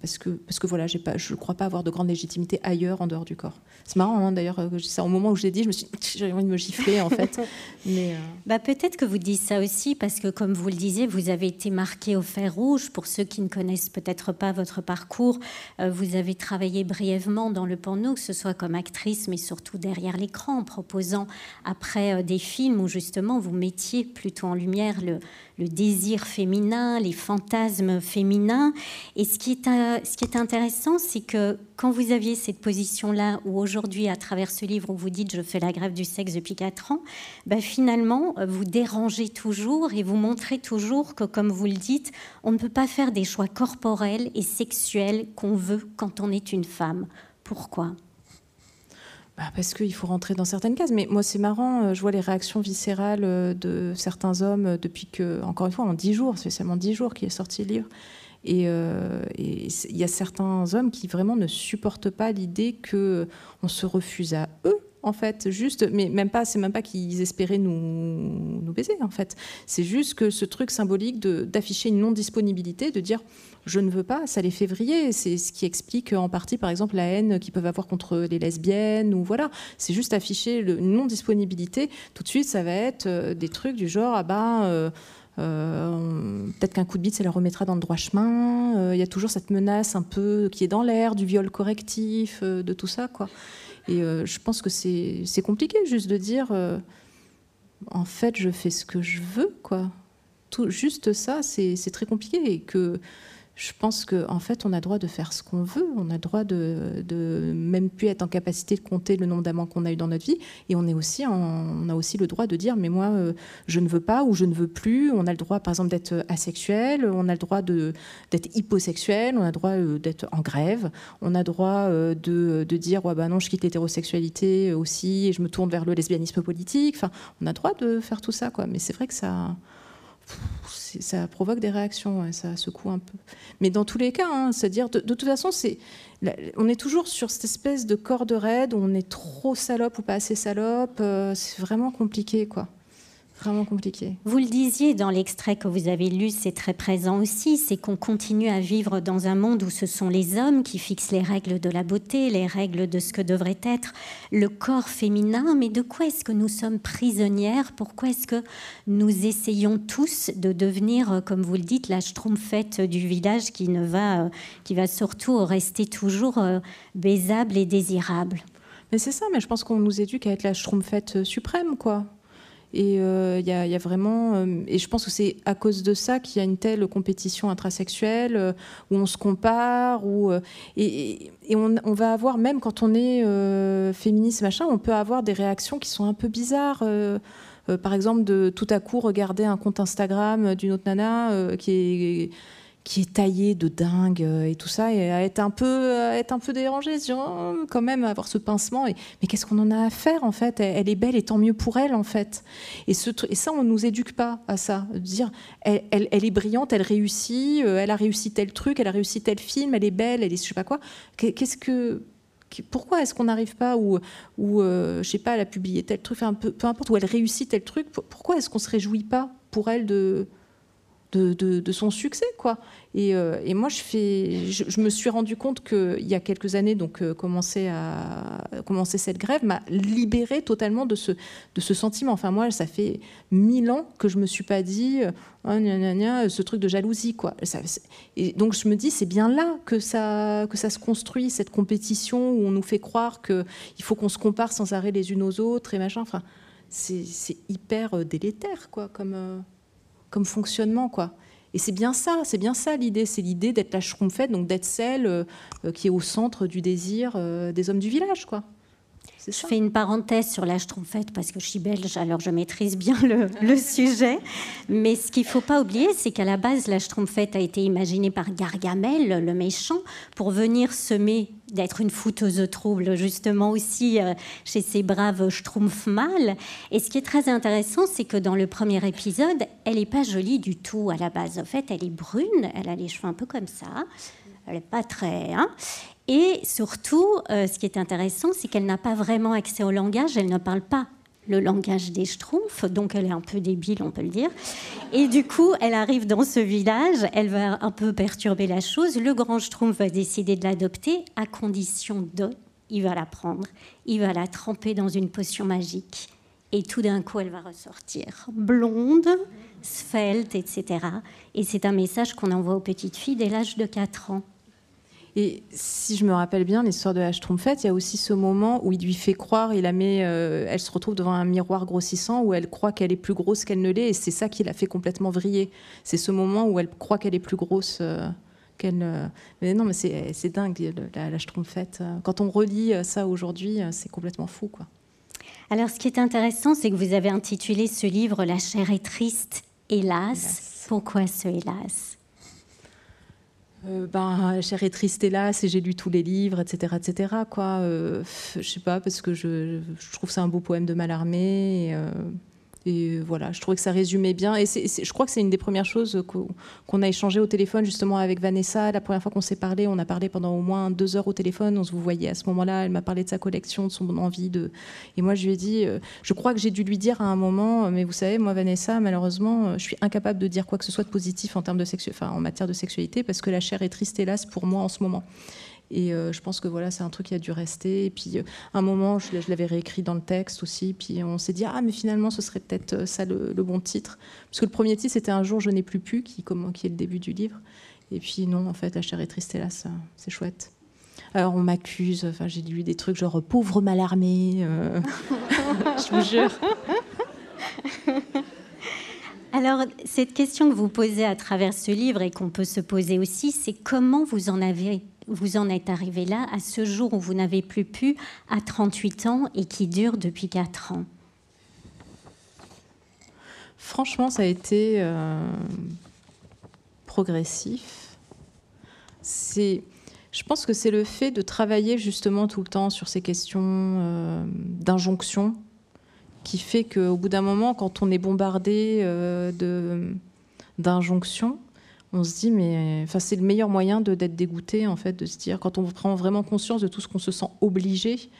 parce, que, parce que, voilà, pas, je ne crois pas avoir de grande légitimité ailleurs, en dehors du corps. C'est marrant, hein, d'ailleurs, ça. Au moment où je l'ai dit, je me suis j'avais envie de me gifler, en fait. mais, bah, Peut-être que vous dites ça aussi, parce que, comme vous le disiez, vous avez été marqué au fer rouge. Pour ceux qui ne connaissent peut-être pas votre parcours, vous avez travaillé brièvement dans le que ce soit comme actrice, mais surtout derrière l'écran, en proposant après euh, des films où justement vous mettiez plutôt en lumière le, désir féminin, les fantasmes féminins. Et ce qui est, euh, ce qui est intéressant, c'est que quand vous aviez cette position-là, ou aujourd'hui, à travers ce livre où vous dites je fais la grève du sexe depuis 4 ans, ben finalement, euh, vous dérangez toujours et vous montrez toujours que, comme vous le dites, on ne peut pas faire des choix corporels et sexuels qu'on veut quand on est une femme. Pourquoi? Bah parce qu'il faut rentrer dans certaines cases. Mais moi, c'est marrant, euh, je vois les réactions viscérales euh, de certains hommes euh, depuis que, encore une fois, en dix jours, c'est seulement dix jours qu'il est sorti le livre. Et il y a certains hommes qui vraiment ne supportent pas l'idée qu'on se refuse à eux en fait, juste, mais même pas, c'est même pas qu'ils espéraient nous, nous baiser, en fait. C'est juste que ce truc symbolique d'afficher une non-disponibilité, de dire je ne veux pas, ça les fait vriller. C'est ce qui explique en partie, par exemple, la haine qu'ils peuvent avoir contre les lesbiennes, ou voilà. C'est juste afficher une non-disponibilité. Tout de suite, ça va être euh, des trucs du genre, ah ben. Euh, euh, peut-être qu'un coup de bite, ça les remettra dans le droit chemin. Il y a toujours cette menace un peu qui est dans l'air, du viol correctif, de tout ça, quoi. Et euh, je pense que c'est compliqué juste de dire, euh, en fait, je fais ce que je veux, quoi. Tout, juste ça, c'est très compliqué et que je pense qu'en en fait, on a droit de faire ce qu'on veut. On a droit de, même plus être en capacité de compter le nombre d'amants qu'on a eu dans notre vie. Et on, a aussi le droit de dire, mais moi, euh, je ne veux pas ou je ne veux plus. On a le droit, par exemple, d'être asexuel. On a le droit d'être hyposexuel. On a le droit euh, d'être en grève. On a le droit euh, de, de, dire, ouais, bah non, je quitte l'hétérosexualité aussi et je me tourne vers le lesbianisme politique. Enfin, on a le droit de faire tout ça, quoi. Mais c'est vrai que ça ça provoque des réactions, ça secoue un peu. Mais dans tous les cas, hein, c'est-à-dire, de, toute façon, c'est, on est toujours sur cette espèce de corde raide où on est trop salope ou pas assez salope. Euh, c'est vraiment compliqué, quoi vraiment compliqué. Vous le disiez dans l'extrait que vous avez lu, c'est très présent aussi, c'est qu'on continue à vivre dans un monde où ce sont les hommes qui fixent les règles de la beauté, les règles de ce que devrait être le corps féminin. Mais de quoi est-ce que nous sommes prisonnières? Pourquoi est-ce que nous essayons tous de devenir, comme vous le dites, la schtroumpfette du village qui ne va, qui va surtout rester toujours euh, baisable et désirable? Mais c'est ça, mais je pense qu'on nous éduque à être la schtroumpfette suprême, quoi. Et il y, a vraiment, et je pense que c'est à cause de ça qu'il y a une telle compétition intrasexuelle où on se compare, où, et, et on, on, va avoir même quand on est féministe machin, on peut avoir des réactions qui sont un peu bizarres. par exemple, de tout à coup regarder un compte Instagram d'une autre nana qui est qui est taillée de dingue euh, et tout ça, et à être un peu, être un peu dérangée, oh, quand même avoir ce pincement. Mais qu'est-ce qu'on en a à faire en fait? Elle, est belle et tant mieux pour elle en fait. Et, ça, on ne nous éduque pas à ça. Dire, elle, est brillante, elle réussit, euh, elle a réussi tel truc, elle a réussi tel film, elle est belle, elle est je sais pas quoi. Qu'est-ce que pourquoi est-ce qu'on n'arrive pas ou, ou euh, je sais pas, elle a publié tel truc, peu importe, où elle réussit tel truc, pourquoi est-ce qu'on se réjouit pas pour elle de, de, son succès, quoi. Et, euh, moi, je, me suis rendu compte qu'il y a quelques années, donc euh, commencer, cette grève m'a libérée totalement de ce, sentiment. Enfin, moi, ça fait mille ans que je me suis pas dit oh, ce truc de jalousie, quoi. et donc, je me dis, c'est bien là que ça, que ça se construit, cette compétition où on nous fait croire qu'il faut qu'on se compare sans arrêt les unes aux autres et machin. Enfin, c'est hyper euh, délétère, quoi, comme comme fonctionnement, quoi. Et c'est bien ça, c'est bien ça l'idée, c'est l'idée d'être la schtroumpfette, donc d'être celle euh, qui est au centre du désir euh, des hommes du village, quoi. Je fais une parenthèse sur la schtroumpfette parce que je suis belge, alors je maîtrise bien le, sujet. Mais ce qu'il ne faut pas oublier, c'est qu'à la base, la schtroumpfette a été imaginée par Gargamel, le méchant, pour venir semer, d'être une fouteuse de troubles, justement aussi euh, chez ces braves schtroumpfs mâles. Et ce qui est très intéressant, c'est que dans le premier épisode, elle n'est pas jolie du tout à la base. En fait, elle est brune, elle a les cheveux un peu comme ça. Elle n'est pas très. Hein et surtout, euh, ce qui est intéressant, c'est qu'elle n'a pas vraiment accès au langage, elle ne parle pas le langage des schtroumpfs, donc elle est un peu débile, on peut le dire. Et du coup, elle arrive dans ce village, elle va un peu perturber la chose. Le grand schtroumpf va décider de l'adopter à condition de, il va la prendre, il va la tremper dans une potion magique. Et tout d'un coup, elle va ressortir blonde, svelte, etc. Et c'est un message qu'on envoie aux petites filles dès l'âge de 4 ans. Et si je me rappelle bien, l'histoire de la Schtroumpfette, il y a aussi ce moment où il lui fait croire, il la met, euh, elle se retrouve devant un miroir grossissant où elle croit qu'elle est plus grosse qu'elle ne l'est, et c'est ça qui la fait complètement vriller. C'est ce moment où elle croit qu'elle est plus grosse. Euh, qu'elle Mais non, mais c'est dingue, la, la Schtroumpfette. Quand on relit ça aujourd'hui, c'est complètement fou, quoi. Alors, ce qui est intéressant, c'est que vous avez intitulé ce livre La chair est triste, hélas. Pourquoi ce hélas? Euh, ben, Cher et triste hélas, j'ai lu tous les livres, etc. etc. Quoi. Euh, je sais pas, parce que je, je trouve ça un beau poème de Mallarmé. Et, euh, et voilà, je trouvais que ça résumait bien. Et je crois que c'est une des premières choses qu'on a échangé au téléphone justement avec Vanessa. La première fois qu'on s'est parlé, on a parlé pendant au moins deux heures au téléphone. On se vous voyait à ce moment-là. Elle m'a parlé de sa collection, de son envie de. Et moi, je lui ai dit, euh, je crois que j'ai dû lui dire à un moment, mais vous savez, moi, Vanessa, malheureusement, je suis incapable de dire quoi que ce soit de positif en termes de en matière de sexualité, parce que la chair est triste, hélas, pour moi en ce moment. Et euh, je pense que voilà, c'est un truc qui a dû rester. Et puis, euh, un moment, je, l'avais réécrit dans le texte aussi. Puis, on s'est dit, ah, mais finalement, ce serait peut-être euh, ça le, bon titre. Parce que le premier titre, c'était Un jour, je n'ai plus pu, qui, est le début du livre. Et puis, non, en fait, La chair est triste, hélas, c'est chouette. Alors, on m'accuse, enfin, j'ai lu des trucs genre pauvre mal armé. je vous jure. Alors, cette question que vous posez à travers ce livre et qu'on peut se poser aussi, c'est comment vous en avez vous en êtes arrivé là, à ce jour où vous n'avez plus pu, à 38 ans et qui dure depuis 4 ans Franchement, ça a été euh, progressif. C'est, je pense que c'est le fait de travailler justement tout le temps sur ces questions euh, d'injonction qui fait qu'au bout d'un moment, quand on est bombardé euh, de, d'injonctions, on se dit, mais enfin, c'est le meilleur moyen d'être dégoûté, en fait, de se dire, quand on prend vraiment conscience de tout ce qu'on se sent obligé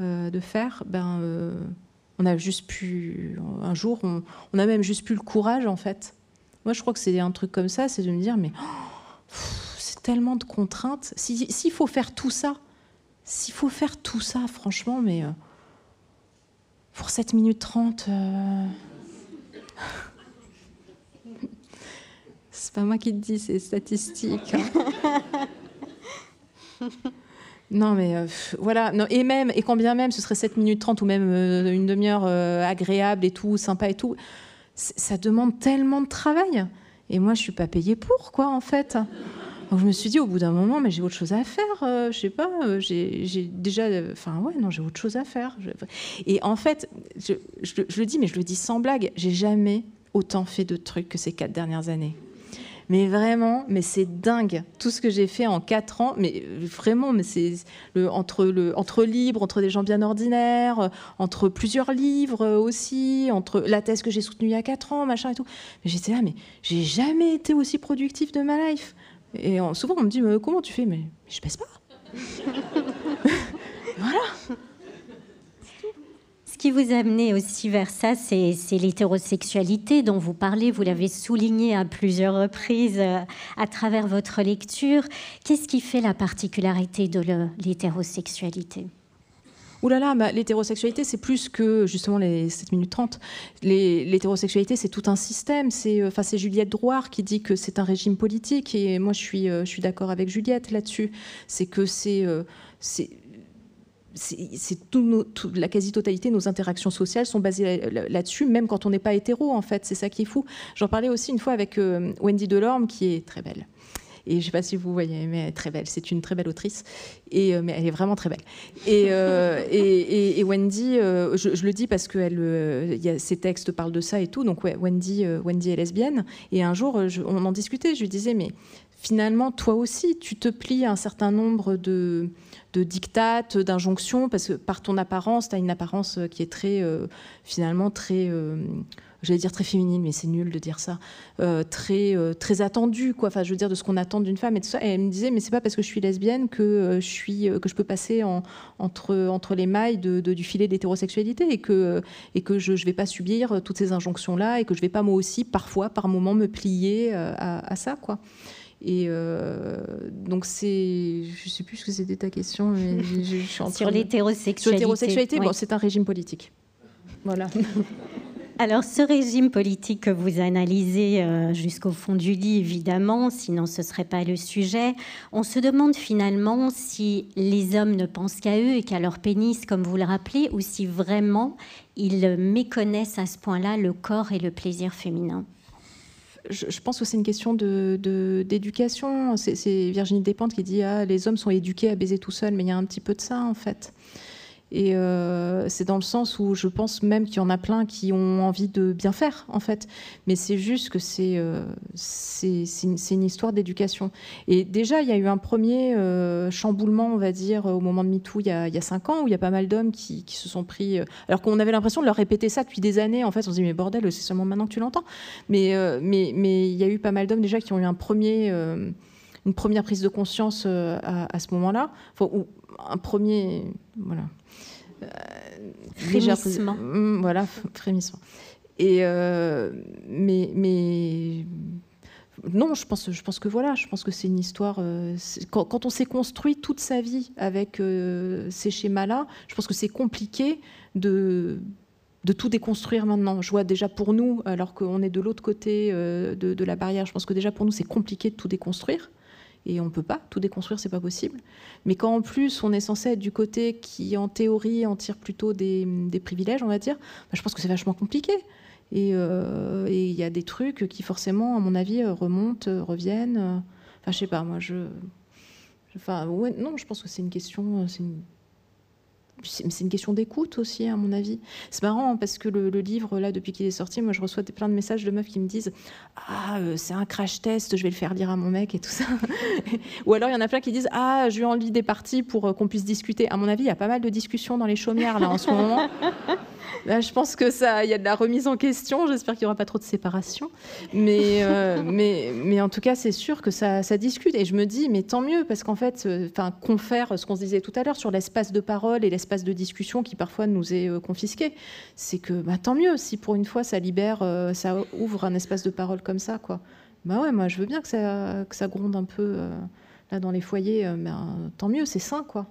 euh, de faire, ben, euh, on a juste pu, un jour, on, a même juste plus le courage, en fait. Moi, je crois que c'est un truc comme ça, c'est de me dire, mais oh, c'est tellement de contraintes. S'il faut faire tout ça, s'il faut faire tout ça, franchement, mais euh, pour 7 minutes 30. C'est pas moi qui te dis, c'est statistique. Hein. Non, mais voilà. Non, et même, et quand bien même ce serait 7 minutes 30 ou même une demi-heure agréable et tout, sympa et tout, ça demande tellement de travail. Et moi, je suis pas payée pour, quoi, en fait. Donc je me suis dit au bout d'un moment, mais j'ai autre chose à faire. Euh, je sais pas, euh, j'ai déjà, enfin ouais, non, j'ai autre chose à faire. Et en fait, je, le dis, mais je le dis sans blague, j'ai jamais autant fait de trucs que ces quatre dernières années. Mais vraiment, mais c'est dingue tout ce que j'ai fait en quatre ans. Mais vraiment, mais c'est entre le entre libre, entre des gens bien ordinaires, entre plusieurs livres aussi, entre la thèse que j'ai soutenue il y a quatre ans, machin et tout. Mais j'étais là, mais j'ai jamais été aussi productif de ma life. Et souvent, on me dit mais Comment tu fais? Mais, je pèse pas. voilà. Qui vous a aussi vers ça, c'est l'hétérosexualité dont vous parlez. Vous l'avez souligné à plusieurs reprises euh, à travers votre lecture. Qu'est-ce qui fait la particularité de l'hétérosexualité? Ouh là là, l'hétérosexualité, c'est plus que justement les 7 minutes 30. L'hétérosexualité, c'est tout un système. C'est euh, enfin, Juliette Drouard qui dit que c'est un régime politique. Et moi, je suis, euh, je suis d'accord avec Juliette là-dessus. C'est que c'est. Euh, c'est la quasi-totalité de nos interactions sociales sont basées là-dessus, même quand on n'est pas hétéro, en fait. C'est ça qui est fou. J'en parlais aussi une fois avec Wendy Delorme, qui est très belle, et je ne sais pas si vous voyez, mais elle est très belle. C'est une très belle autrice. Et, euh, mais elle est vraiment très belle. Et, euh, Wendy, euh, je, le dis parce que ses textes parlent de ça et tout. Donc, Wendy, Wendy est lesbienne. Et un jour, on en discutait. Je lui disais, mais finalement, toi aussi, tu te plies à un certain nombre de, de dictates, d'injonctions, parce que par ton apparence, tu as une apparence qui est très, finalement, très j'allais dire très féminine, mais c'est nul de dire ça, euh, très, euh, très attendue, quoi. Enfin, je veux dire, de ce qu'on attend d'une femme et tout ça. Et elle me disait, mais c'est pas parce que je suis lesbienne que, euh, je, suis, que je peux passer en, entre, les mailles du filet d'hétérosexualité et que, et que je ne vais pas subir toutes ces injonctions-là et que je vais pas moi aussi, parfois, par moment, me plier à, ça, quoi. Et donc c'est, je sais plus ce que c'était ta question, mais je, suis en Sur l'hétérosexualité. Sur l'hétérosexualité, bon, c'est un régime politique. Voilà. Alors, ce régime politique que vous analysez euh, jusqu'au fond du lit, évidemment, sinon ce ne serait pas le sujet, on se demande finalement si les hommes ne pensent qu'à eux et qu'à leur pénis, comme vous le rappelez, ou si vraiment ils méconnaissent à ce point-là le corps et le plaisir féminin. Je, pense que c'est une question d'éducation. C'est Virginie Despentes qui dit ah, les hommes sont éduqués à baiser tout seuls, mais il y a un petit peu de ça en fait. Et euh, c'est dans le sens où je pense même qu'il y en a plein qui ont envie de bien faire, en fait. Mais c'est juste que c'est euh, une, histoire d'éducation. Et déjà, il y a eu un premier euh, chamboulement, on va dire, au moment de MeToo, il y a, il cinq ans, où il y a pas mal d'hommes qui, se sont pris... alors qu'on avait l'impression de leur répéter ça depuis des années. En fait, on se dit, mais bordel, c'est seulement maintenant que tu l'entends. Mais, il y a eu pas mal d'hommes déjà qui ont eu une première prise de conscience à, ce moment-là, un premier, voilà, euh, frémissement. Mm, voilà, frémissement. Et euh, mais, mais non, je pense, je pense que voilà, je pense que c'est une histoire. Euh, quand, on s'est construit toute sa vie avec ces schémas-là, je pense que c'est compliqué de de tout déconstruire maintenant. Je vois déjà pour nous, alors qu'on est de l'autre côté de, de, la barrière, je pense que déjà pour nous c'est compliqué de tout déconstruire et on ne peut pas tout déconstruire, c'est pas possible. Mais quand en plus on est censé être du côté qui en théorie en tire plutôt des, privilèges, on va dire, bah, je pense que c'est vachement compliqué. Euh, et il y a des trucs qui forcément, à mon avis, remontent, reviennent. Enfin, je sais pas, moi je. Enfin, non, je pense que c'est une question, c'est une question d'écoute aussi, à mon avis. C'est marrant parce que le, livre, là, depuis qu'il est sorti, moi, je reçois plein de messages de meufs qui me disent Ah, euh, c'est un crash test, je vais le faire lire à mon mec et tout ça. Ou alors, il y en a plein qui disent Ah, je lui en lis des parties pour euh, qu'on puisse discuter. À mon avis, il y a pas mal de discussions dans les chaumières, là, en ce moment. Je pense que ça, il y a de la remise en question. J'espère qu'il n'y aura pas trop de séparation. Mais, euh, mais, en tout cas, c'est sûr que ça, discute. Et je me dis, mais tant mieux, parce qu'en fait, enfin, confère ce qu'on se disait tout à l'heure sur l'espace de parole et l'espace de discussion qui parfois nous est euh, confisqué, c'est que bah, tant mieux si pour une fois ça libère, euh, ça ouvre un espace de parole comme ça, quoi. Bah ouais, moi je veux bien que ça, gronde un peu euh, là dans les foyers, mais tant mieux, c'est sain, quoi.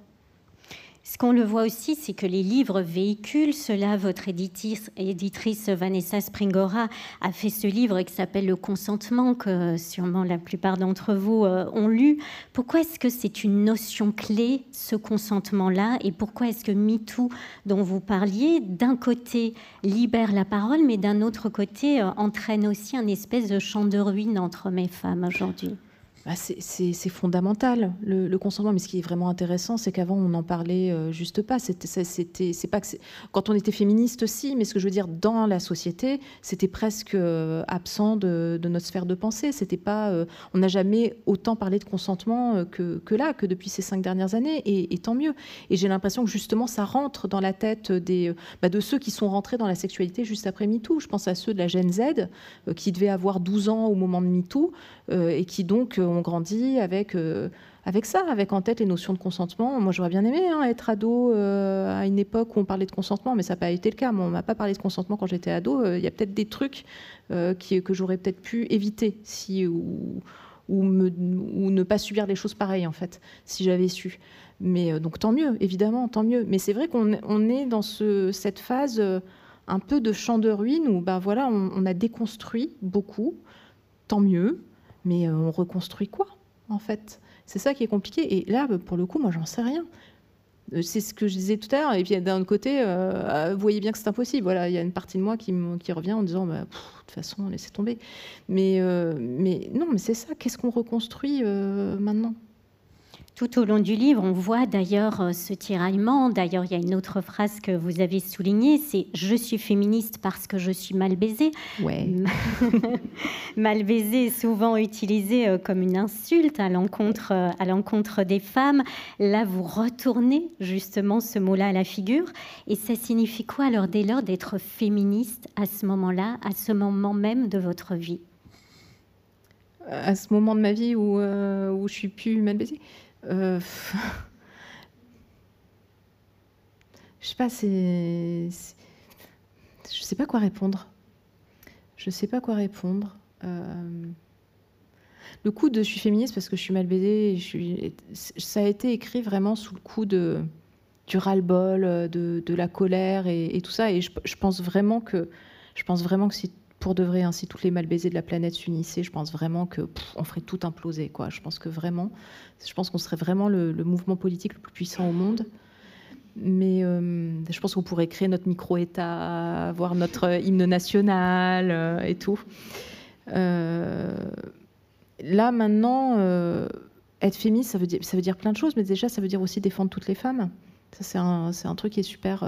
Ce qu'on le voit aussi, c'est que les livres véhiculent cela. Votre éditrice, Vanessa Springora a fait ce livre qui s'appelle Le consentement, que sûrement la plupart d'entre vous euh, ont lu. Pourquoi est-ce que c'est une notion clé, ce consentement-là? Et pourquoi est-ce que MeToo, dont vous parliez, d'un côté libère la parole, mais d'un autre côté euh, entraîne aussi un espèce de champ de ruine entre mes femmes aujourd'hui? Bah, c'est fondamental le, consentement, mais ce qui est vraiment intéressant, c'est qu'avant on n'en parlait euh, juste pas. C'est pas que quand on était féministe aussi, mais ce que je veux dire dans la société, c'était presque euh, absent de, notre sphère de pensée. Pas, euh, on n'a jamais autant parlé de consentement que, que, là, que depuis ces cinq dernières années, et, tant mieux. Et j'ai l'impression que justement ça rentre dans la tête des, bah, de ceux qui sont rentrés dans la sexualité juste après MeToo. Je pense à ceux de la Gen Z qui devaient avoir 12 ans au moment de MeToo et qui donc on grandit avec, euh, avec ça, avec en tête les notions de consentement. Moi, j'aurais bien aimé hein, être ado euh, à une époque où on parlait de consentement, mais ça n'a pas été le cas. Moi, on m'a pas parlé de consentement quand j'étais ado. Euh, il y a peut-être des trucs que j'aurais peut-être pu éviter si, ou, ne pas subir des choses pareilles, en fait, si j'avais su. Mais donc, tant mieux, évidemment, tant mieux. Mais c'est vrai qu'on on est dans ce, cette phase un peu de champ de ruines où ben voilà, on a déconstruit beaucoup, tant mieux, mais euh, on reconstruit quoi, en fait? C'est ça qui est compliqué. Et là, pour le coup, moi, j'en sais rien. Euh, c'est ce que je disais tout à l'heure. Et puis d'un autre côté, euh, vous voyez bien que c'est impossible. Voilà, il y a une partie de moi qui, qui revient en disant, bah, de toute façon, laissez tomber. Mais, mais non, mais c'est ça. Qu'est-ce qu'on reconstruit maintenant? Tout au long du livre, on voit d'ailleurs euh, ce tiraillement. D'ailleurs, il y a une autre phrase que vous avez soulignée, c'est je suis féministe parce que je suis mal baisée. Ouais. mal baisée est souvent utilisé euh, comme une insulte à l'encontre euh, à l'encontre des femmes. Là, vous retournez justement ce mot-là à la figure. Et ça signifie quoi alors dès lors d'être féministe à ce moment-là, à ce moment même de votre vie? À ce moment de ma vie où, où je suis plus mal baisée? Euh, je sais pas. Je sais pas quoi répondre. Je sais pas quoi répondre. Euh, le coup de je suis féministe parce que je suis mal baisée, ça a été écrit vraiment sous le coup de du ras-le-bol, de, la colère et, tout ça. Et je, je, pense vraiment que je pense vraiment que si pour de vrai, hein, si toutes les mal baisées de la planète s'unissaient, je pense vraiment que on ferait tout imploser. Quoi. Je pense que vraiment, je pense qu'on serait vraiment le, mouvement politique le plus puissant au monde. Mais euh, je pense qu'on pourrait créer notre micro-État, avoir notre hymne national euh, et tout. Euh, là, maintenant, être féministe, ça veut, dire, ça veut dire plein de choses, mais déjà, ça veut dire aussi défendre toutes les femmes. Ça, c'est un, un, truc qui est super,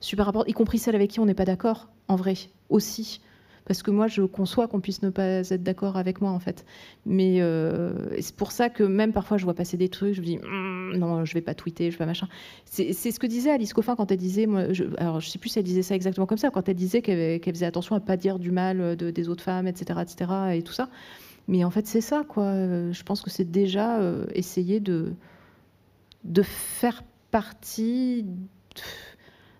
super important, y compris celles avec qui on n'est pas d'accord, en vrai, aussi parce que moi, je conçois qu'on puisse ne pas être d'accord avec moi, en fait. Mais euh, c'est pour ça que même parfois, je vois passer des trucs, je me dis, hum, non, je vais pas tweeter, je vais pas machin. C'est ce que disait Alice Coffin quand elle disait, moi, je, alors je sais plus si elle disait ça exactement comme ça, quand elle disait qu'elle faisait attention à pas dire du mal de, des autres femmes, etc., etc., et tout ça. Mais en fait, c'est ça, quoi. Je pense que c'est déjà euh, essayer de faire partie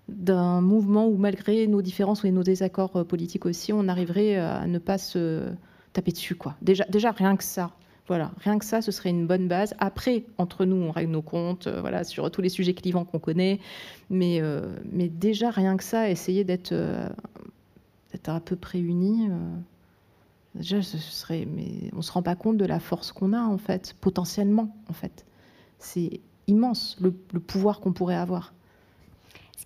d'un mouvement où malgré nos différences et nos désaccords euh, politiques aussi, on arriverait euh, à ne pas se taper dessus. Quoi. Déjà, déjà rien que ça. Voilà, rien que ça, ce serait une bonne base. Après, entre nous, on règle nos comptes, euh, voilà, sur tous les sujets clivants qu'on connaît. Mais, mais déjà, rien que ça, essayer d'être à peu près unis. déjà, ce serait. Mais on se rend pas compte de la force qu'on a en fait, potentiellement en fait. C'est immense le pouvoir qu'on pourrait avoir.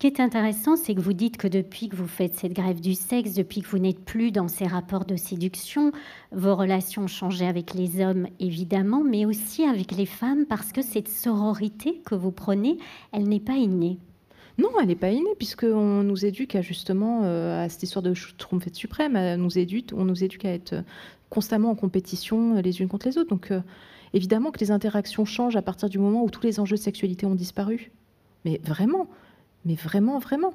Ce qui est intéressant, c'est que vous dites que depuis que vous faites cette grève du sexe, depuis que vous n'êtes plus dans ces rapports de séduction, vos relations ont changé avec les hommes, évidemment, mais aussi avec les femmes, parce que cette sororité que vous prenez, elle n'est pas innée. Non, elle n'est pas innée, puisqu'on nous éduque à justement euh, à cette histoire de trompette suprême, on nous éduque à être constamment en compétition les unes contre les autres. Donc euh, évidemment que les interactions changent à partir du moment où tous les enjeux de sexualité ont disparu. Mais vraiment, mais vraiment, vraiment.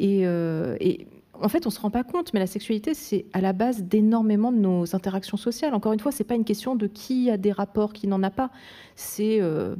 Euh, et, en fait, on se rend pas compte, mais la sexualité, c'est à la base d'énormément de nos interactions sociales. Encore une fois, c'est pas une question de qui a des rapports, qui n'en a pas. C'est euh,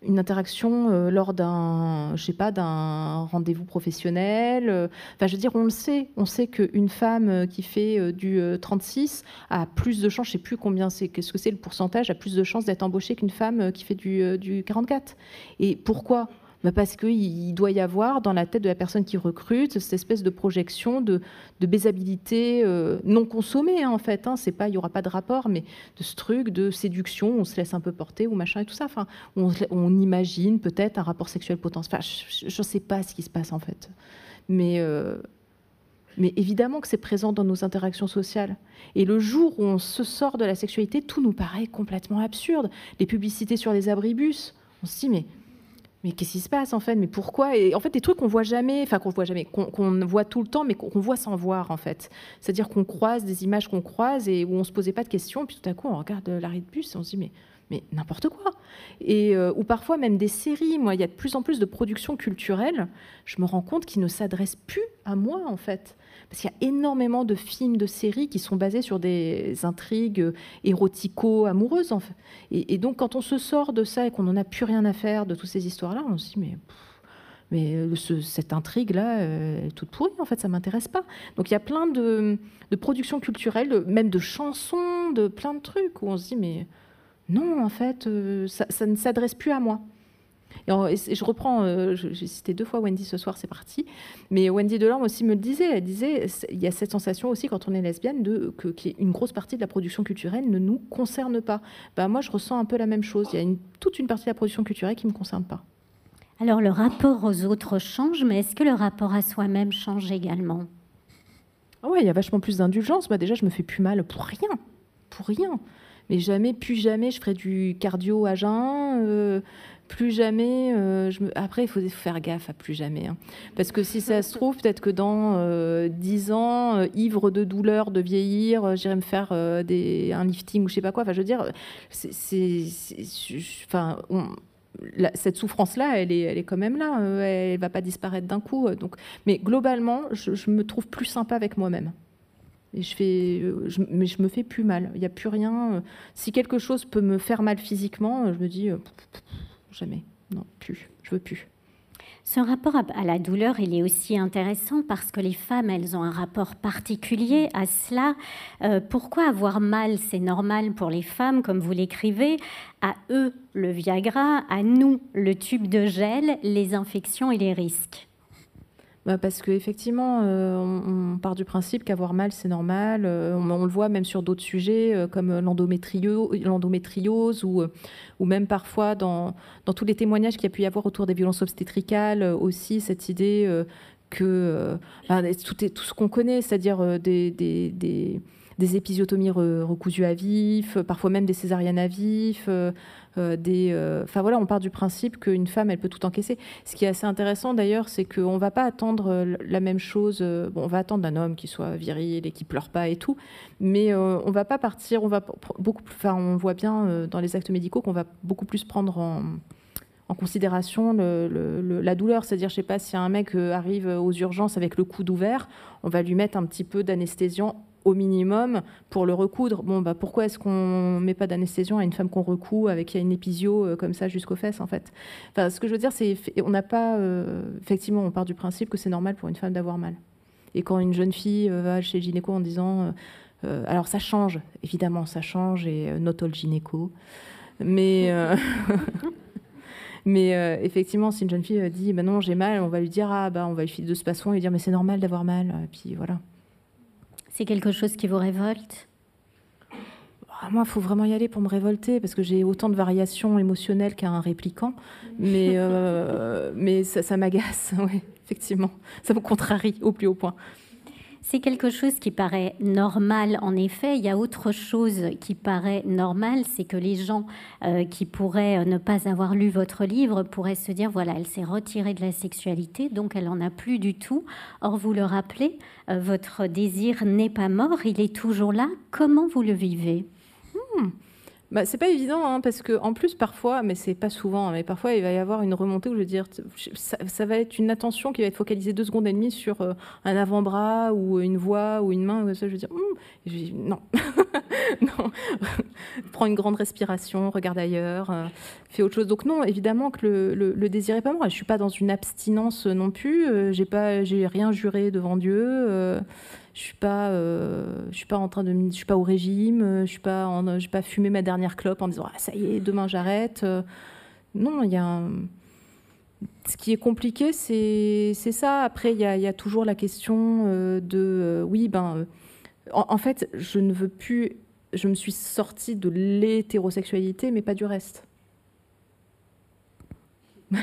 une interaction euh, lors d'un, je pas, d'un rendez-vous professionnel. Enfin, je veux dire, on le sait. On sait qu'une femme qui fait du 36 a plus de chances, je sais plus combien c'est, qu'est-ce que c'est le pourcentage, a plus de chances d'être embauchée qu'une femme qui fait du, du 44. Et pourquoi parce qu'il doit y avoir dans la tête de la personne qui recrute cette espèce de projection de, de baisabilité euh, non consommée, hein, en fait. Hein. Il n'y aura pas de rapport, mais de ce truc de séduction, on se laisse un peu porter ou machin et tout ça. On, imagine peut-être un rapport sexuel potentiel. je ne sais pas ce qui se passe, en fait. Euh, mais évidemment que c'est présent dans nos interactions sociales. Et le jour où on se sort de la sexualité, tout nous paraît complètement absurde. Les publicités sur les abribus, on se dit mais mais qu'est-ce qui se passe en fait? Mais pourquoi? Et en fait, des trucs qu'on voit jamais, enfin qu'on voit jamais, qu'on voit tout le temps, mais qu'on voit sans voir en fait. C'est-à-dire qu'on croise des images qu'on croise et où on se posait pas de questions, puis tout à coup on regarde l'arrêt de bus et on se dit mais mais n'importe quoi. Et euh, ou parfois même des séries. Moi, il y a de plus en plus de productions culturelles. Je me rends compte qu'ils ne s'adressent plus à moi en fait. Parce qu'il y a énormément de films, de séries qui sont basés sur des intrigues érotico-amoureuses. En fait. et, donc, quand on se sort de ça et qu'on n'en a plus rien à faire de toutes ces histoires-là, on se dit, mais. euh, cette intrigue-là, euh, est toute pourrie, en fait, ça m'intéresse pas. Donc il y a plein de, productions culturelles, même de chansons, de plein de trucs, où on se dit, mais non, en fait, euh, ça ne s'adresse plus à moi. Et, je reprends, euh, j'ai cité deux fois Wendy ce soir, c'est parti. Mais Wendy Delorme aussi me le disait. Elle disait, il y a cette sensation aussi quand on est lesbienne de que une grosse partie de la production culturelle ne nous concerne pas. Bah, moi, je ressens un peu la même chose. Il y a une, toute une partie de la production culturelle qui ne me concerne pas. Alors le rapport aux autres change, mais est-ce que le rapport à soi-même change également? Ah Ouais, il y a vachement plus d'indulgence. Bah, déjà, je me fais plus mal pour rien, pour rien. Mais jamais, plus jamais, je ferai du cardio à jeun. Euh, plus jamais. Euh, je me... Après, il faut faire gaffe à plus jamais. Hein. Parce que si ça se trouve, peut-être que dans euh, dix ans, euh, ivre de douleur, de vieillir, j'irai me faire un lifting ou je sais pas quoi. Enfin, je veux dire, c'est. Cette souffrance-là, elle est, quand même là. elle va pas disparaître d'un coup. Donc, mais globalement, je, me trouve plus sympa avec moi-même. Je, mais je me fais plus mal. Il n'y a plus rien. Si quelque chose peut me faire mal physiquement, je me dis, jamais. Non, plus. Je veux plus. Ce rapport à la douleur, il est aussi intéressant parce que les femmes, elles ont un rapport particulier à cela. Euh, pourquoi avoir mal, c'est normal pour les femmes, comme vous l'écrivez À eux, le Viagra, à nous, le tube de gel, les infections et les risques. Bah, parce qu'effectivement, euh, on, part du principe qu'avoir mal, c'est normal. Euh, on, le voit même sur d'autres sujets euh, comme l'endométriose ou, même parfois dans, dans tous les témoignages qu'il y a pu y avoir autour des violences obstétricales aussi, cette idée que tout, tout, ce qu'on connaît, c'est-à-dire des, des, des, épisiotomies recousues à vif, parfois même des césariennes à vif, des. Euh, enfin voilà, on part du principe qu'une femme, elle peut tout encaisser. Ce qui est assez intéressant d'ailleurs, c'est qu'on ne va pas attendre euh, la même chose. On va attendre d'un homme qui soit viril et qui pleure pas et tout, mais on va pas partir. On va beaucoup. Enfin, on voit bien dans les actes médicaux qu'on va beaucoup plus prendre en considération la douleur. C'est-à-dire, je sais pas, si un mec arrive aux urgences avec le coude ouvert, on va lui mettre un petit peu d'anesthésiant au minimum pour le recoudre. Bon, bah, pourquoi est-ce qu'on met pas d'anesthésion à une femme qu'on recoue avec une épisio euh, comme ça jusqu'aux fesses, en fait? Enfin, Ce que je veux dire, c'est on n'a pas... Euh, effectivement, on part du principe que c'est normal pour une femme d'avoir mal. Et quand une jeune fille euh, va chez gynéco en disant... alors ça change, évidemment, ça change, et not all gynéco. Mais... Mais effectivement, si une jeune fille dit bah non j'ai mal, on va lui dire ah bah on va lui filer de ce et lui dire mais c'est normal d'avoir mal. Puis voilà. C'est quelque chose qui vous révolte? Ah, Moi, il faut vraiment y aller pour me révolter parce que j'ai autant de variations émotionnelles qu'un répliquant. Mais, euh, mais ça, m'agace, oui, effectivement. Ça me contrarie au plus haut point. C'est quelque chose qui paraît normal, en effet. Il y a autre chose qui paraît normal, c'est que les gens euh, qui pourraient euh, ne pas avoir lu votre livre pourraient se dire, voilà, elle s'est retirée de la sexualité, donc elle n'en a plus du tout. Or, vous le rappelez, euh, votre désir n'est pas mort, il est toujours là. Comment vous le vivez? Hmm bah, c'est pas évident hein, parce que en plus parfois, mais c'est pas souvent, mais parfois il va y avoir une remontée où je veux dire, ça, va être une attention qui va être focalisée deux secondes et demie sur euh, un avant-bras ou une voix ou une main. Je veux dire, hum, non, prends une grande respiration, regarde ailleurs, euh, fais autre chose. Donc non, évidemment que le, désir est pas moi. Je suis pas dans une abstinence non plus. Euh, j'ai pas, j'ai rien juré devant Dieu je suis pas euh, je suis pas en train de je suis pas au régime euh, je suis pas en, je pas fumé ma dernière clope en disant ah, ça y est demain j'arrête euh. non il y a ce qui est compliqué, c'est ça. Après, il y, a, toujours la question de oui, ben, en, fait, je ne veux plus. Je me suis sortie de l'hétérosexualité, mais pas du reste.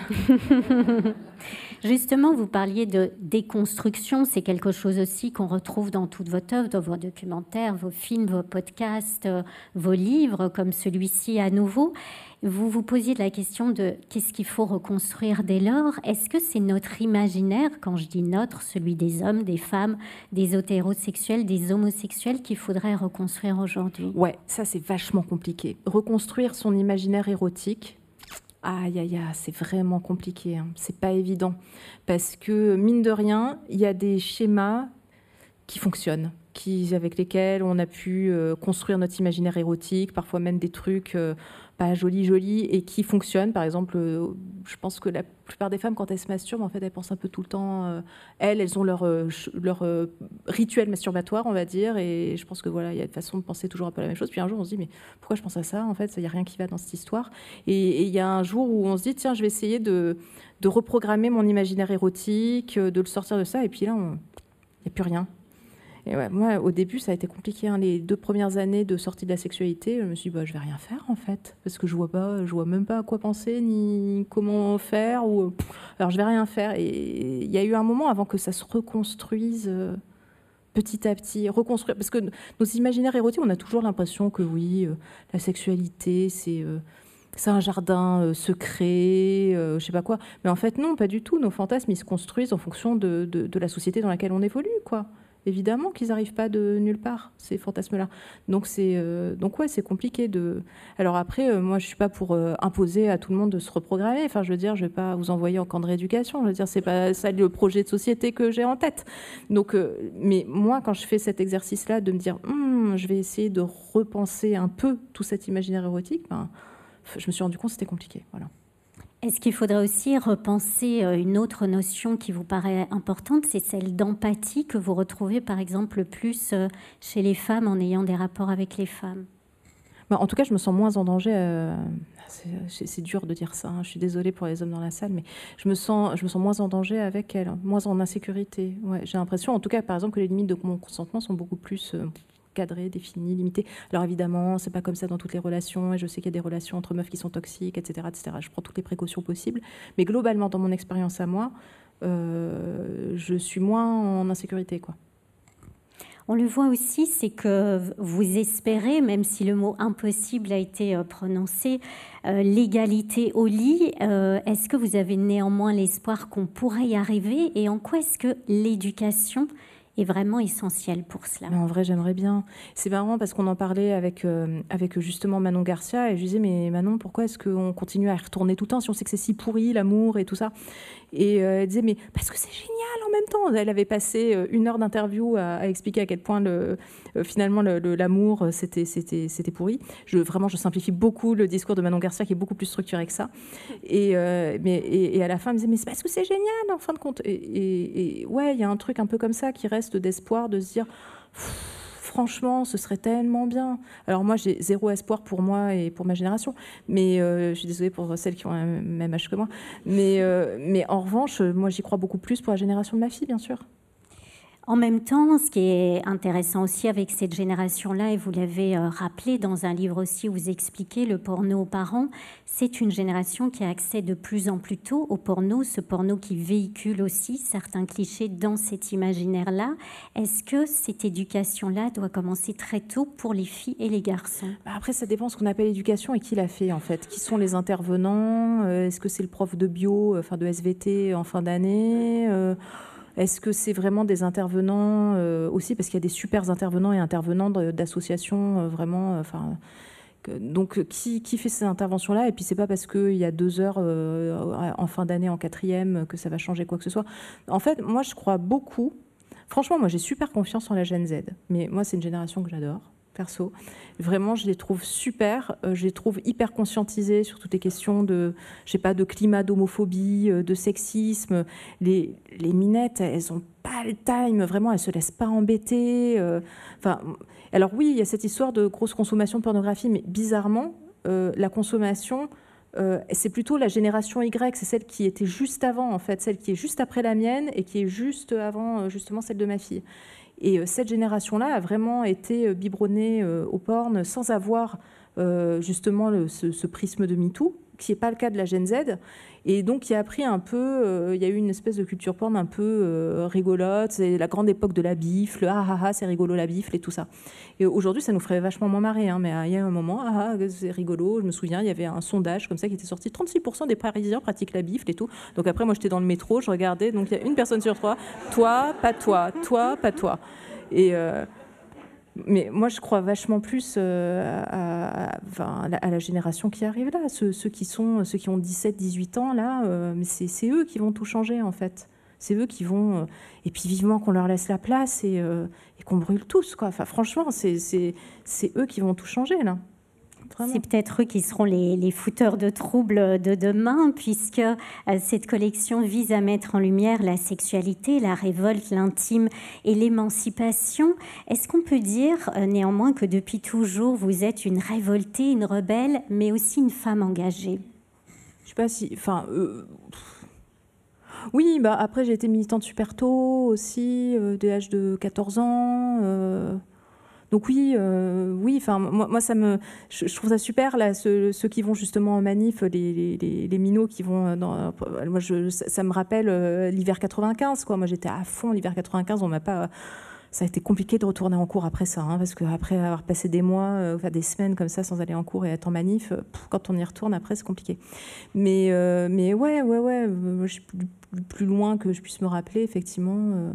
Justement, vous parliez de déconstruction, c'est quelque chose aussi qu'on retrouve dans toute votre œuvre, dans vos documentaires, vos films, vos podcasts, euh, vos livres, comme celui-ci à nouveau. Vous vous posiez la question de qu'est-ce qu'il faut reconstruire dès lors Est-ce que c'est notre imaginaire, quand je dis notre, celui des hommes, des femmes, des hétérosexuels, des homosexuels, qu'il faudrait reconstruire aujourd'hui? Ouais, ça c'est vachement compliqué. Reconstruire son imaginaire érotique, Aïe, aïe, aïe, c'est vraiment compliqué. Hein. C'est pas évident. Parce que, mine de rien, il y a des schémas qui fonctionnent, qui, avec lesquels on a pu euh, construire notre imaginaire érotique, parfois même des trucs euh, pas joli joli et qui fonctionne. Par exemple, euh, je pense que la plupart des femmes, quand elles se masturbent, en fait, elles pensent un peu tout le temps. Euh, elles, elles ont leur, euh, leur rituel masturbatoire, on va dire. Et je pense que voilà, il y a une façon de penser toujours un peu la même chose. Puis un jour, on se dit, mais pourquoi je pense à ça En fait, il n'y a rien qui va dans cette histoire. Et il y a un jour où on se dit, tiens, je vais essayer de, de reprogrammer mon imaginaire érotique, de le sortir de ça. Et puis là, il n'y a plus rien. Et moi, au début, ça a été compliqué. Hein. Les deux premières années de sortie de la sexualité, je me suis dit, bah, je vais rien faire en fait, parce que je vois pas, je vois même pas à quoi penser ni comment faire. Alors, je vais rien faire. Et il y a eu un moment avant que ça se reconstruise. Euh, petit à petit, reconstruire. Parce que nos imaginaires érotiques, on a toujours l'impression que oui, euh, la sexualité, c'est euh, un jardin secret, je sais pas quoi. Mais en fait, non, pas du tout. Nos fantasmes, ils se construisent en fonction de, de, de la société dans laquelle on évolue, quoi évidemment qu'ils n'arrivent pas de nulle part, ces fantasmes-là. Donc, c'est, euh, donc ouais, c'est compliqué de. Alors après, euh, moi, je suis pas pour euh, imposer à tout le monde de se reprogrammer. Enfin, je veux dire, je vais pas vous envoyer en camp de rééducation. Je veux dire, c'est pas ça le projet de société que j'ai en tête. Donc, mais moi, quand je fais cet exercice-là, de me dire, hum, je vais essayer de repenser un peu tout cet imaginaire érotique, ben, je me suis rendu compte que c'était compliqué. Voilà. Est-ce qu'il faudrait aussi repenser euh, une autre notion qui vous paraît importante, c'est celle d'empathie que vous retrouvez par exemple plus euh, chez les femmes en ayant des rapports avec les femmes? Bah, En tout cas, je me sens moins en danger. Euh, c'est dur de dire ça. Hein. Je suis désolée pour les hommes dans la salle, mais je me sens, je me sens moins en danger avec elles, moins en insécurité. J'ai l'impression, en tout cas, par exemple, que les limites de mon consentement sont beaucoup plus cadré, défini, limité. Alors évidemment, c'est pas comme ça dans toutes les relations, et je sais qu'il y a des relations entre meufs qui sont toxiques, etc., etc. Je prends toutes les précautions possibles, mais globalement, dans mon expérience à moi, euh, je suis moins en insécurité, quoi. On le voit aussi, c'est que vous espérez, même si le mot impossible a été euh, prononcé, euh, l'égalité au lit. est-ce que vous avez néanmoins l'espoir qu'on pourrait y arriver? Et en quoi est-ce que l'éducation est vraiment essentiel pour cela. en vrai, j'aimerais bien. C'est marrant parce qu'on en parlait avec, euh, avec justement Manon Garcia et je disais, mais Manon, pourquoi est-ce qu'on continue à y retourner tout le temps si on sait que c'est si pourri, l'amour et tout ça? Et euh, elle disait, mais parce que c'est génial en même temps. Elle avait passé euh, une heure d'interview à, expliquer à quel point le, finalement l'amour, c'était, c'était, c'était pourri. Vraiment, je simplifie beaucoup le discours de Manon Garcia qui est beaucoup plus structuré que ça. Et, mais, et, à la fin, elle me disait, mais c'est parce que c'est génial en fin de compte. Et ouais, il y a un truc un peu comme ça qui reste d'espoir de se dire franchement, ce serait tellement bien. Alors moi, j'ai zéro espoir pour moi et pour ma génération, mais euh, je suis désolée pour celles qui ont le même âge que moi. Mais, euh, mais en revanche, moi, j'y crois beaucoup plus pour la génération de ma fille, bien sûr. En même temps, ce qui est intéressant aussi avec cette génération-là, et vous l'avez euh, rappelé dans un livre aussi où vous expliquez le porno aux parents, c'est une génération qui a accès de plus en plus tôt au porno, ce porno qui véhicule aussi certains clichés dans cet imaginaire-là. Est-ce que cette éducation-là doit commencer très tôt pour les filles et les garçons? Bah, Après, ça dépend ce qu'on appelle éducation et qui l'a fait en fait. Qui sont les intervenants? Euh, Est-ce que c'est le prof de bio, euh, enfin de SVT en fin d'année? Est-ce que c'est vraiment des intervenants euh, aussi Parce qu'il y a des super intervenants et intervenants d'associations euh, vraiment. Euh, enfin. donc, qui, fait ces interventions-là? Et puis, c'est pas parce qu'il y a deux heures en fin d'année, en quatrième, que ça va changer quoi que ce soit. En fait, moi, je crois beaucoup. Franchement, moi, j'ai super confiance en la Gen Z. Mais moi, c'est une génération que j'adore perso. Vraiment, je les trouve super. Euh, je les trouve hyper conscientisés sur toutes les questions de, je sais pas, de climat, d'homophobie, euh, de sexisme. Les, les minettes, elles ont pas le time. Vraiment, elles se laissent pas embêter. Euh. enfin, alors oui, il y a cette histoire de grosse consommation de pornographie, mais bizarrement, la consommation c'est plutôt la génération Y, c'est celle qui était juste avant, en fait, celle qui est juste après la mienne et qui est juste avant, justement, celle de ma fille. Et cette génération-là a vraiment été biberonnée au porn sans avoir justement ce, ce, prisme de MeToo, qui n'est pas le cas de la Gen Z. Et donc, il a appris un peu, euh, il y a eu une espèce de culture porn un peu euh, rigolote. C'est la grande époque de la bifle. Ah ah ah, c'est rigolo la bifle et tout ça. Et aujourd'hui, ça nous ferait vachement moins marrer. Hein, mais euh, il y a un moment, ah, ah c'est rigolo. Je me souviens, il y avait un sondage comme ça qui était sorti 36% des Parisiens pratiquent la bifle et tout. Donc après, moi, j'étais dans le métro, je regardais. Donc, il y a une personne sur trois. Toi, pas toi. Toi, pas toi. Et mais moi, je crois vachement plus euh, à, la, génération qui arrive là, ceux, qui sont, ceux qui ont 17, 18 ans là, euh, c'est eux qui vont tout changer en fait. C'est eux qui vont, euh, et puis vivement qu'on leur laisse la place et, et qu'on brûle tous quoi. Enfin, franchement, c'est eux qui vont tout changer là. C'est peut-être eux qui seront les, les, fouteurs de troubles de demain, puisque euh, cette collection vise à mettre en lumière la sexualité, la révolte, l'intime et l'émancipation. Est-ce qu'on peut dire euh, néanmoins que depuis toujours, vous êtes une révoltée, une rebelle, mais aussi une femme engagée? Je sais pas si... Enfin... Euh, oui, bah après j'ai été militante super tôt aussi, dès l'âge de 14 ans. Donc oui, euh, oui. Enfin, moi, ça me, je, trouve ça super là, ceux, qui vont justement en manif, les, minots qui vont dans. Moi, je, ça, me rappelle euh, l'hiver 95, quoi. Moi, j'étais à fond l'hiver 95. On m'a pas ça a été compliqué de retourner en cours après ça, hein, parce qu'après avoir passé des mois, euh, enfin des semaines comme ça sans aller en cours et être en manif, quand on y retourne après, c'est compliqué. Mais, mais ouais, ouais, ouais, je suis plus, plus, loin que je puisse me rappeler, effectivement.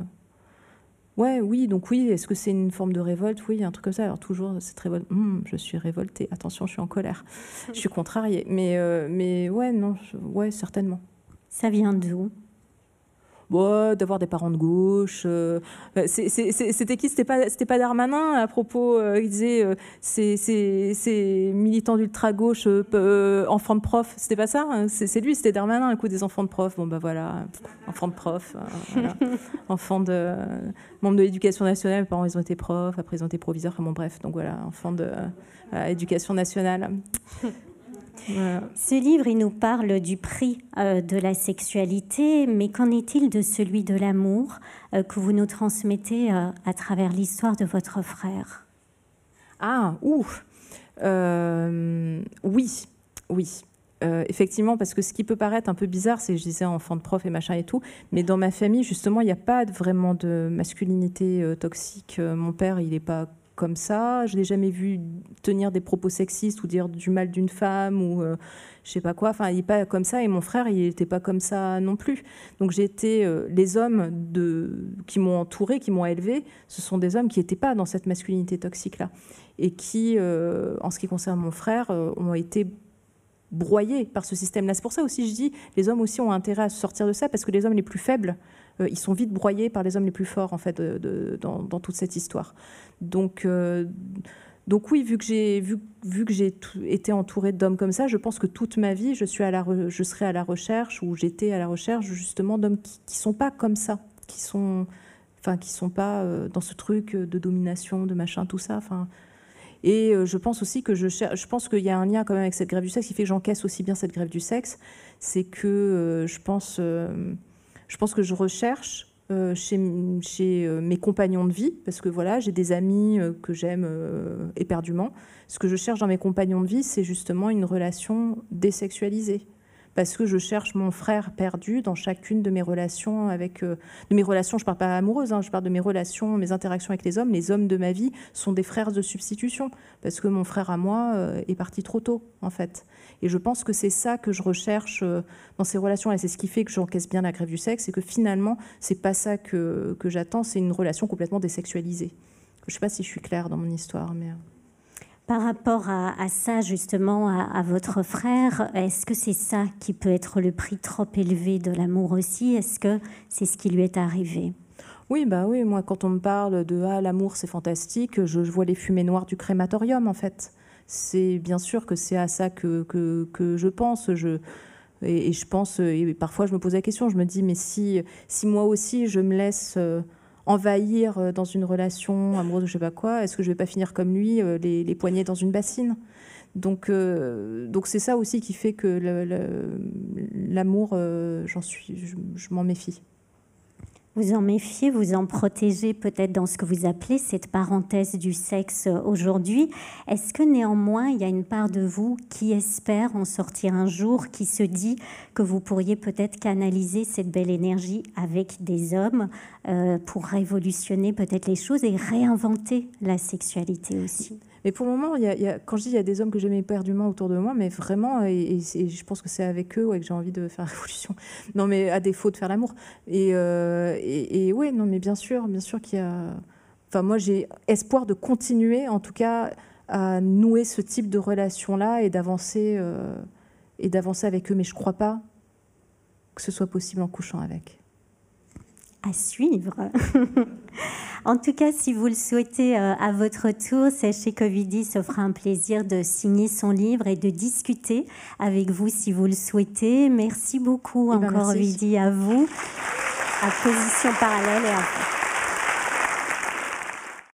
Ouais, oui, donc oui, est-ce que c'est une forme de révolte? Oui, un truc comme ça. Alors toujours, cette révolte, hmm, je suis révoltée, attention, je suis en colère, je suis contrariée. Mais, euh, ouais, non, certainement. Ça vient d'où? D'avoir des parents de gauche. Euh, euh, c'était qui? C'était pas, c'était pas Darmanin à propos. Euh, il disait c'est militant d'ultra gauche, enfant de prof. C'était pas ça hein? C'est lui, c'était Darmanin, un coup des enfants de prof. Bon bah voilà, enfant de prof, voilà. enfant de membre de l'éducation nationale. Mes parents ils ont été profs, après ils ont été proviseurs. Enfin bon bref, donc voilà, enfant de éducation nationale. Ce livre, il nous parle du prix euh, de la sexualité, mais qu'en est-il de celui de l'amour euh, que vous nous transmettez euh, à travers l'histoire de votre frère? Ah, ouh Oui, oui. effectivement, parce que ce qui peut paraître un peu bizarre, c'est, je disais, enfant de prof et machin et tout, mais dans ma famille, justement, il n'y a pas vraiment de masculinité toxique. Mon père, il n'est pas comme ça. Je l'ai jamais vu tenir des propos sexistes ou dire du mal d'une femme ou euh, je sais pas quoi. Enfin, il n'est pas comme ça. Et mon frère, il n'était pas comme ça non plus. Donc j'ai été euh, les hommes qui m'ont entouré, qui m'ont élevé. Ce sont des hommes qui n'étaient pas dans cette masculinité toxique là et qui, euh, en ce qui concerne mon frère, ont été broyés par ce système-là. C'est pour ça aussi je dis, les hommes aussi ont intérêt à sortir de ça parce que les hommes les plus faibles euh, ils sont vite broyés par les hommes les plus forts en fait dans, toute cette histoire. Donc euh, donc oui, vu que j'ai vu, vu que j'ai été entourée d'hommes comme ça, je pense que toute ma vie, je suis à la je serai à la recherche ou j'étais à la recherche justement d'hommes qui, qui sont pas comme ça, qui sont enfin qui sont pas euh, dans ce truc de domination, de machin, tout ça. Et je pense aussi que je je pense qu'il y a un lien quand même avec cette grève du sexe qui fait que j'encaisse aussi bien cette grève du sexe, c'est que je pense je pense que je recherche euh, chez, euh, mes compagnons de vie, parce que voilà, j'ai des amis euh, que j'aime éperdument. Ce que je cherche dans mes compagnons de vie, c'est justement une relation désexualisée parce que je cherche mon frère perdu dans chacune de mes relations avec euh, de mes relations je parle pas amoureuses hein, je parle de mes relations mes interactions avec les hommes. Les hommes de ma vie sont des frères de substitution parce que mon frère à moi euh, est parti trop tôt en fait. Et je pense que c'est ça que je recherche euh, dans ces relations et c'est ce qui fait que j'encaisse bien la grève du sexe c'est que finalement c'est pas ça que, que j'attends c'est une relation complètement désexualisée. Je sais pas si je suis claire dans mon histoire mais par rapport à, ça, justement, à, votre frère, est-ce que c'est ça qui peut être le prix trop élevé de l'amour aussi? Est-ce que c'est ce qui lui est arrivé? Oui, bah oui, moi quand on me parle de ah l'amour c'est fantastique, je, vois les fumées noires du crématorium en fait. C'est bien sûr que c'est à ça que, que, je pense. Je, et, je pense, et parfois je me pose la question, je me dis mais si, si moi aussi je me laisse euh, envahir euh, dans une relation amoureuse, je sais pas quoi, est-ce que je vais pas finir comme lui, euh, les, poignets dans une bassine? Donc, donc c'est ça aussi qui fait que l'amour, je m'en méfie. Vous en méfiez, vous en protégez peut-être dans ce que vous appelez cette parenthèse du sexe aujourd'hui. Est-ce que néanmoins, il y a une part de vous qui espère en sortir un jour, qui se dit que vous pourriez peut-être canaliser cette belle énergie avec des hommes euh, pour révolutionner peut-être les choses et réinventer la sexualité aussi? Mais pour le moment, quand je dis il y a des hommes que j'aime éperdument autour de moi, mais vraiment, et, je pense que c'est avec eux que j'ai envie de faire révolution. Non, mais à défaut de faire l'amour. Et, euh, ouais, non, mais bien sûr, bien sûr qu'il y a. Enfin, moi, j'ai espoir de continuer, en tout cas, à nouer ce type de relation-là et d'avancer euh, avec eux. Mais je crois pas que ce soit possible en couchant avec à suivre. en tout cas, si vous le souhaitez euh, à votre tour, sachez que Vidi se fera un plaisir de signer son livre et de discuter avec vous si vous le souhaitez. Merci beaucoup eh ben, encore, Vidi, à vous. À position parallèle et à vous.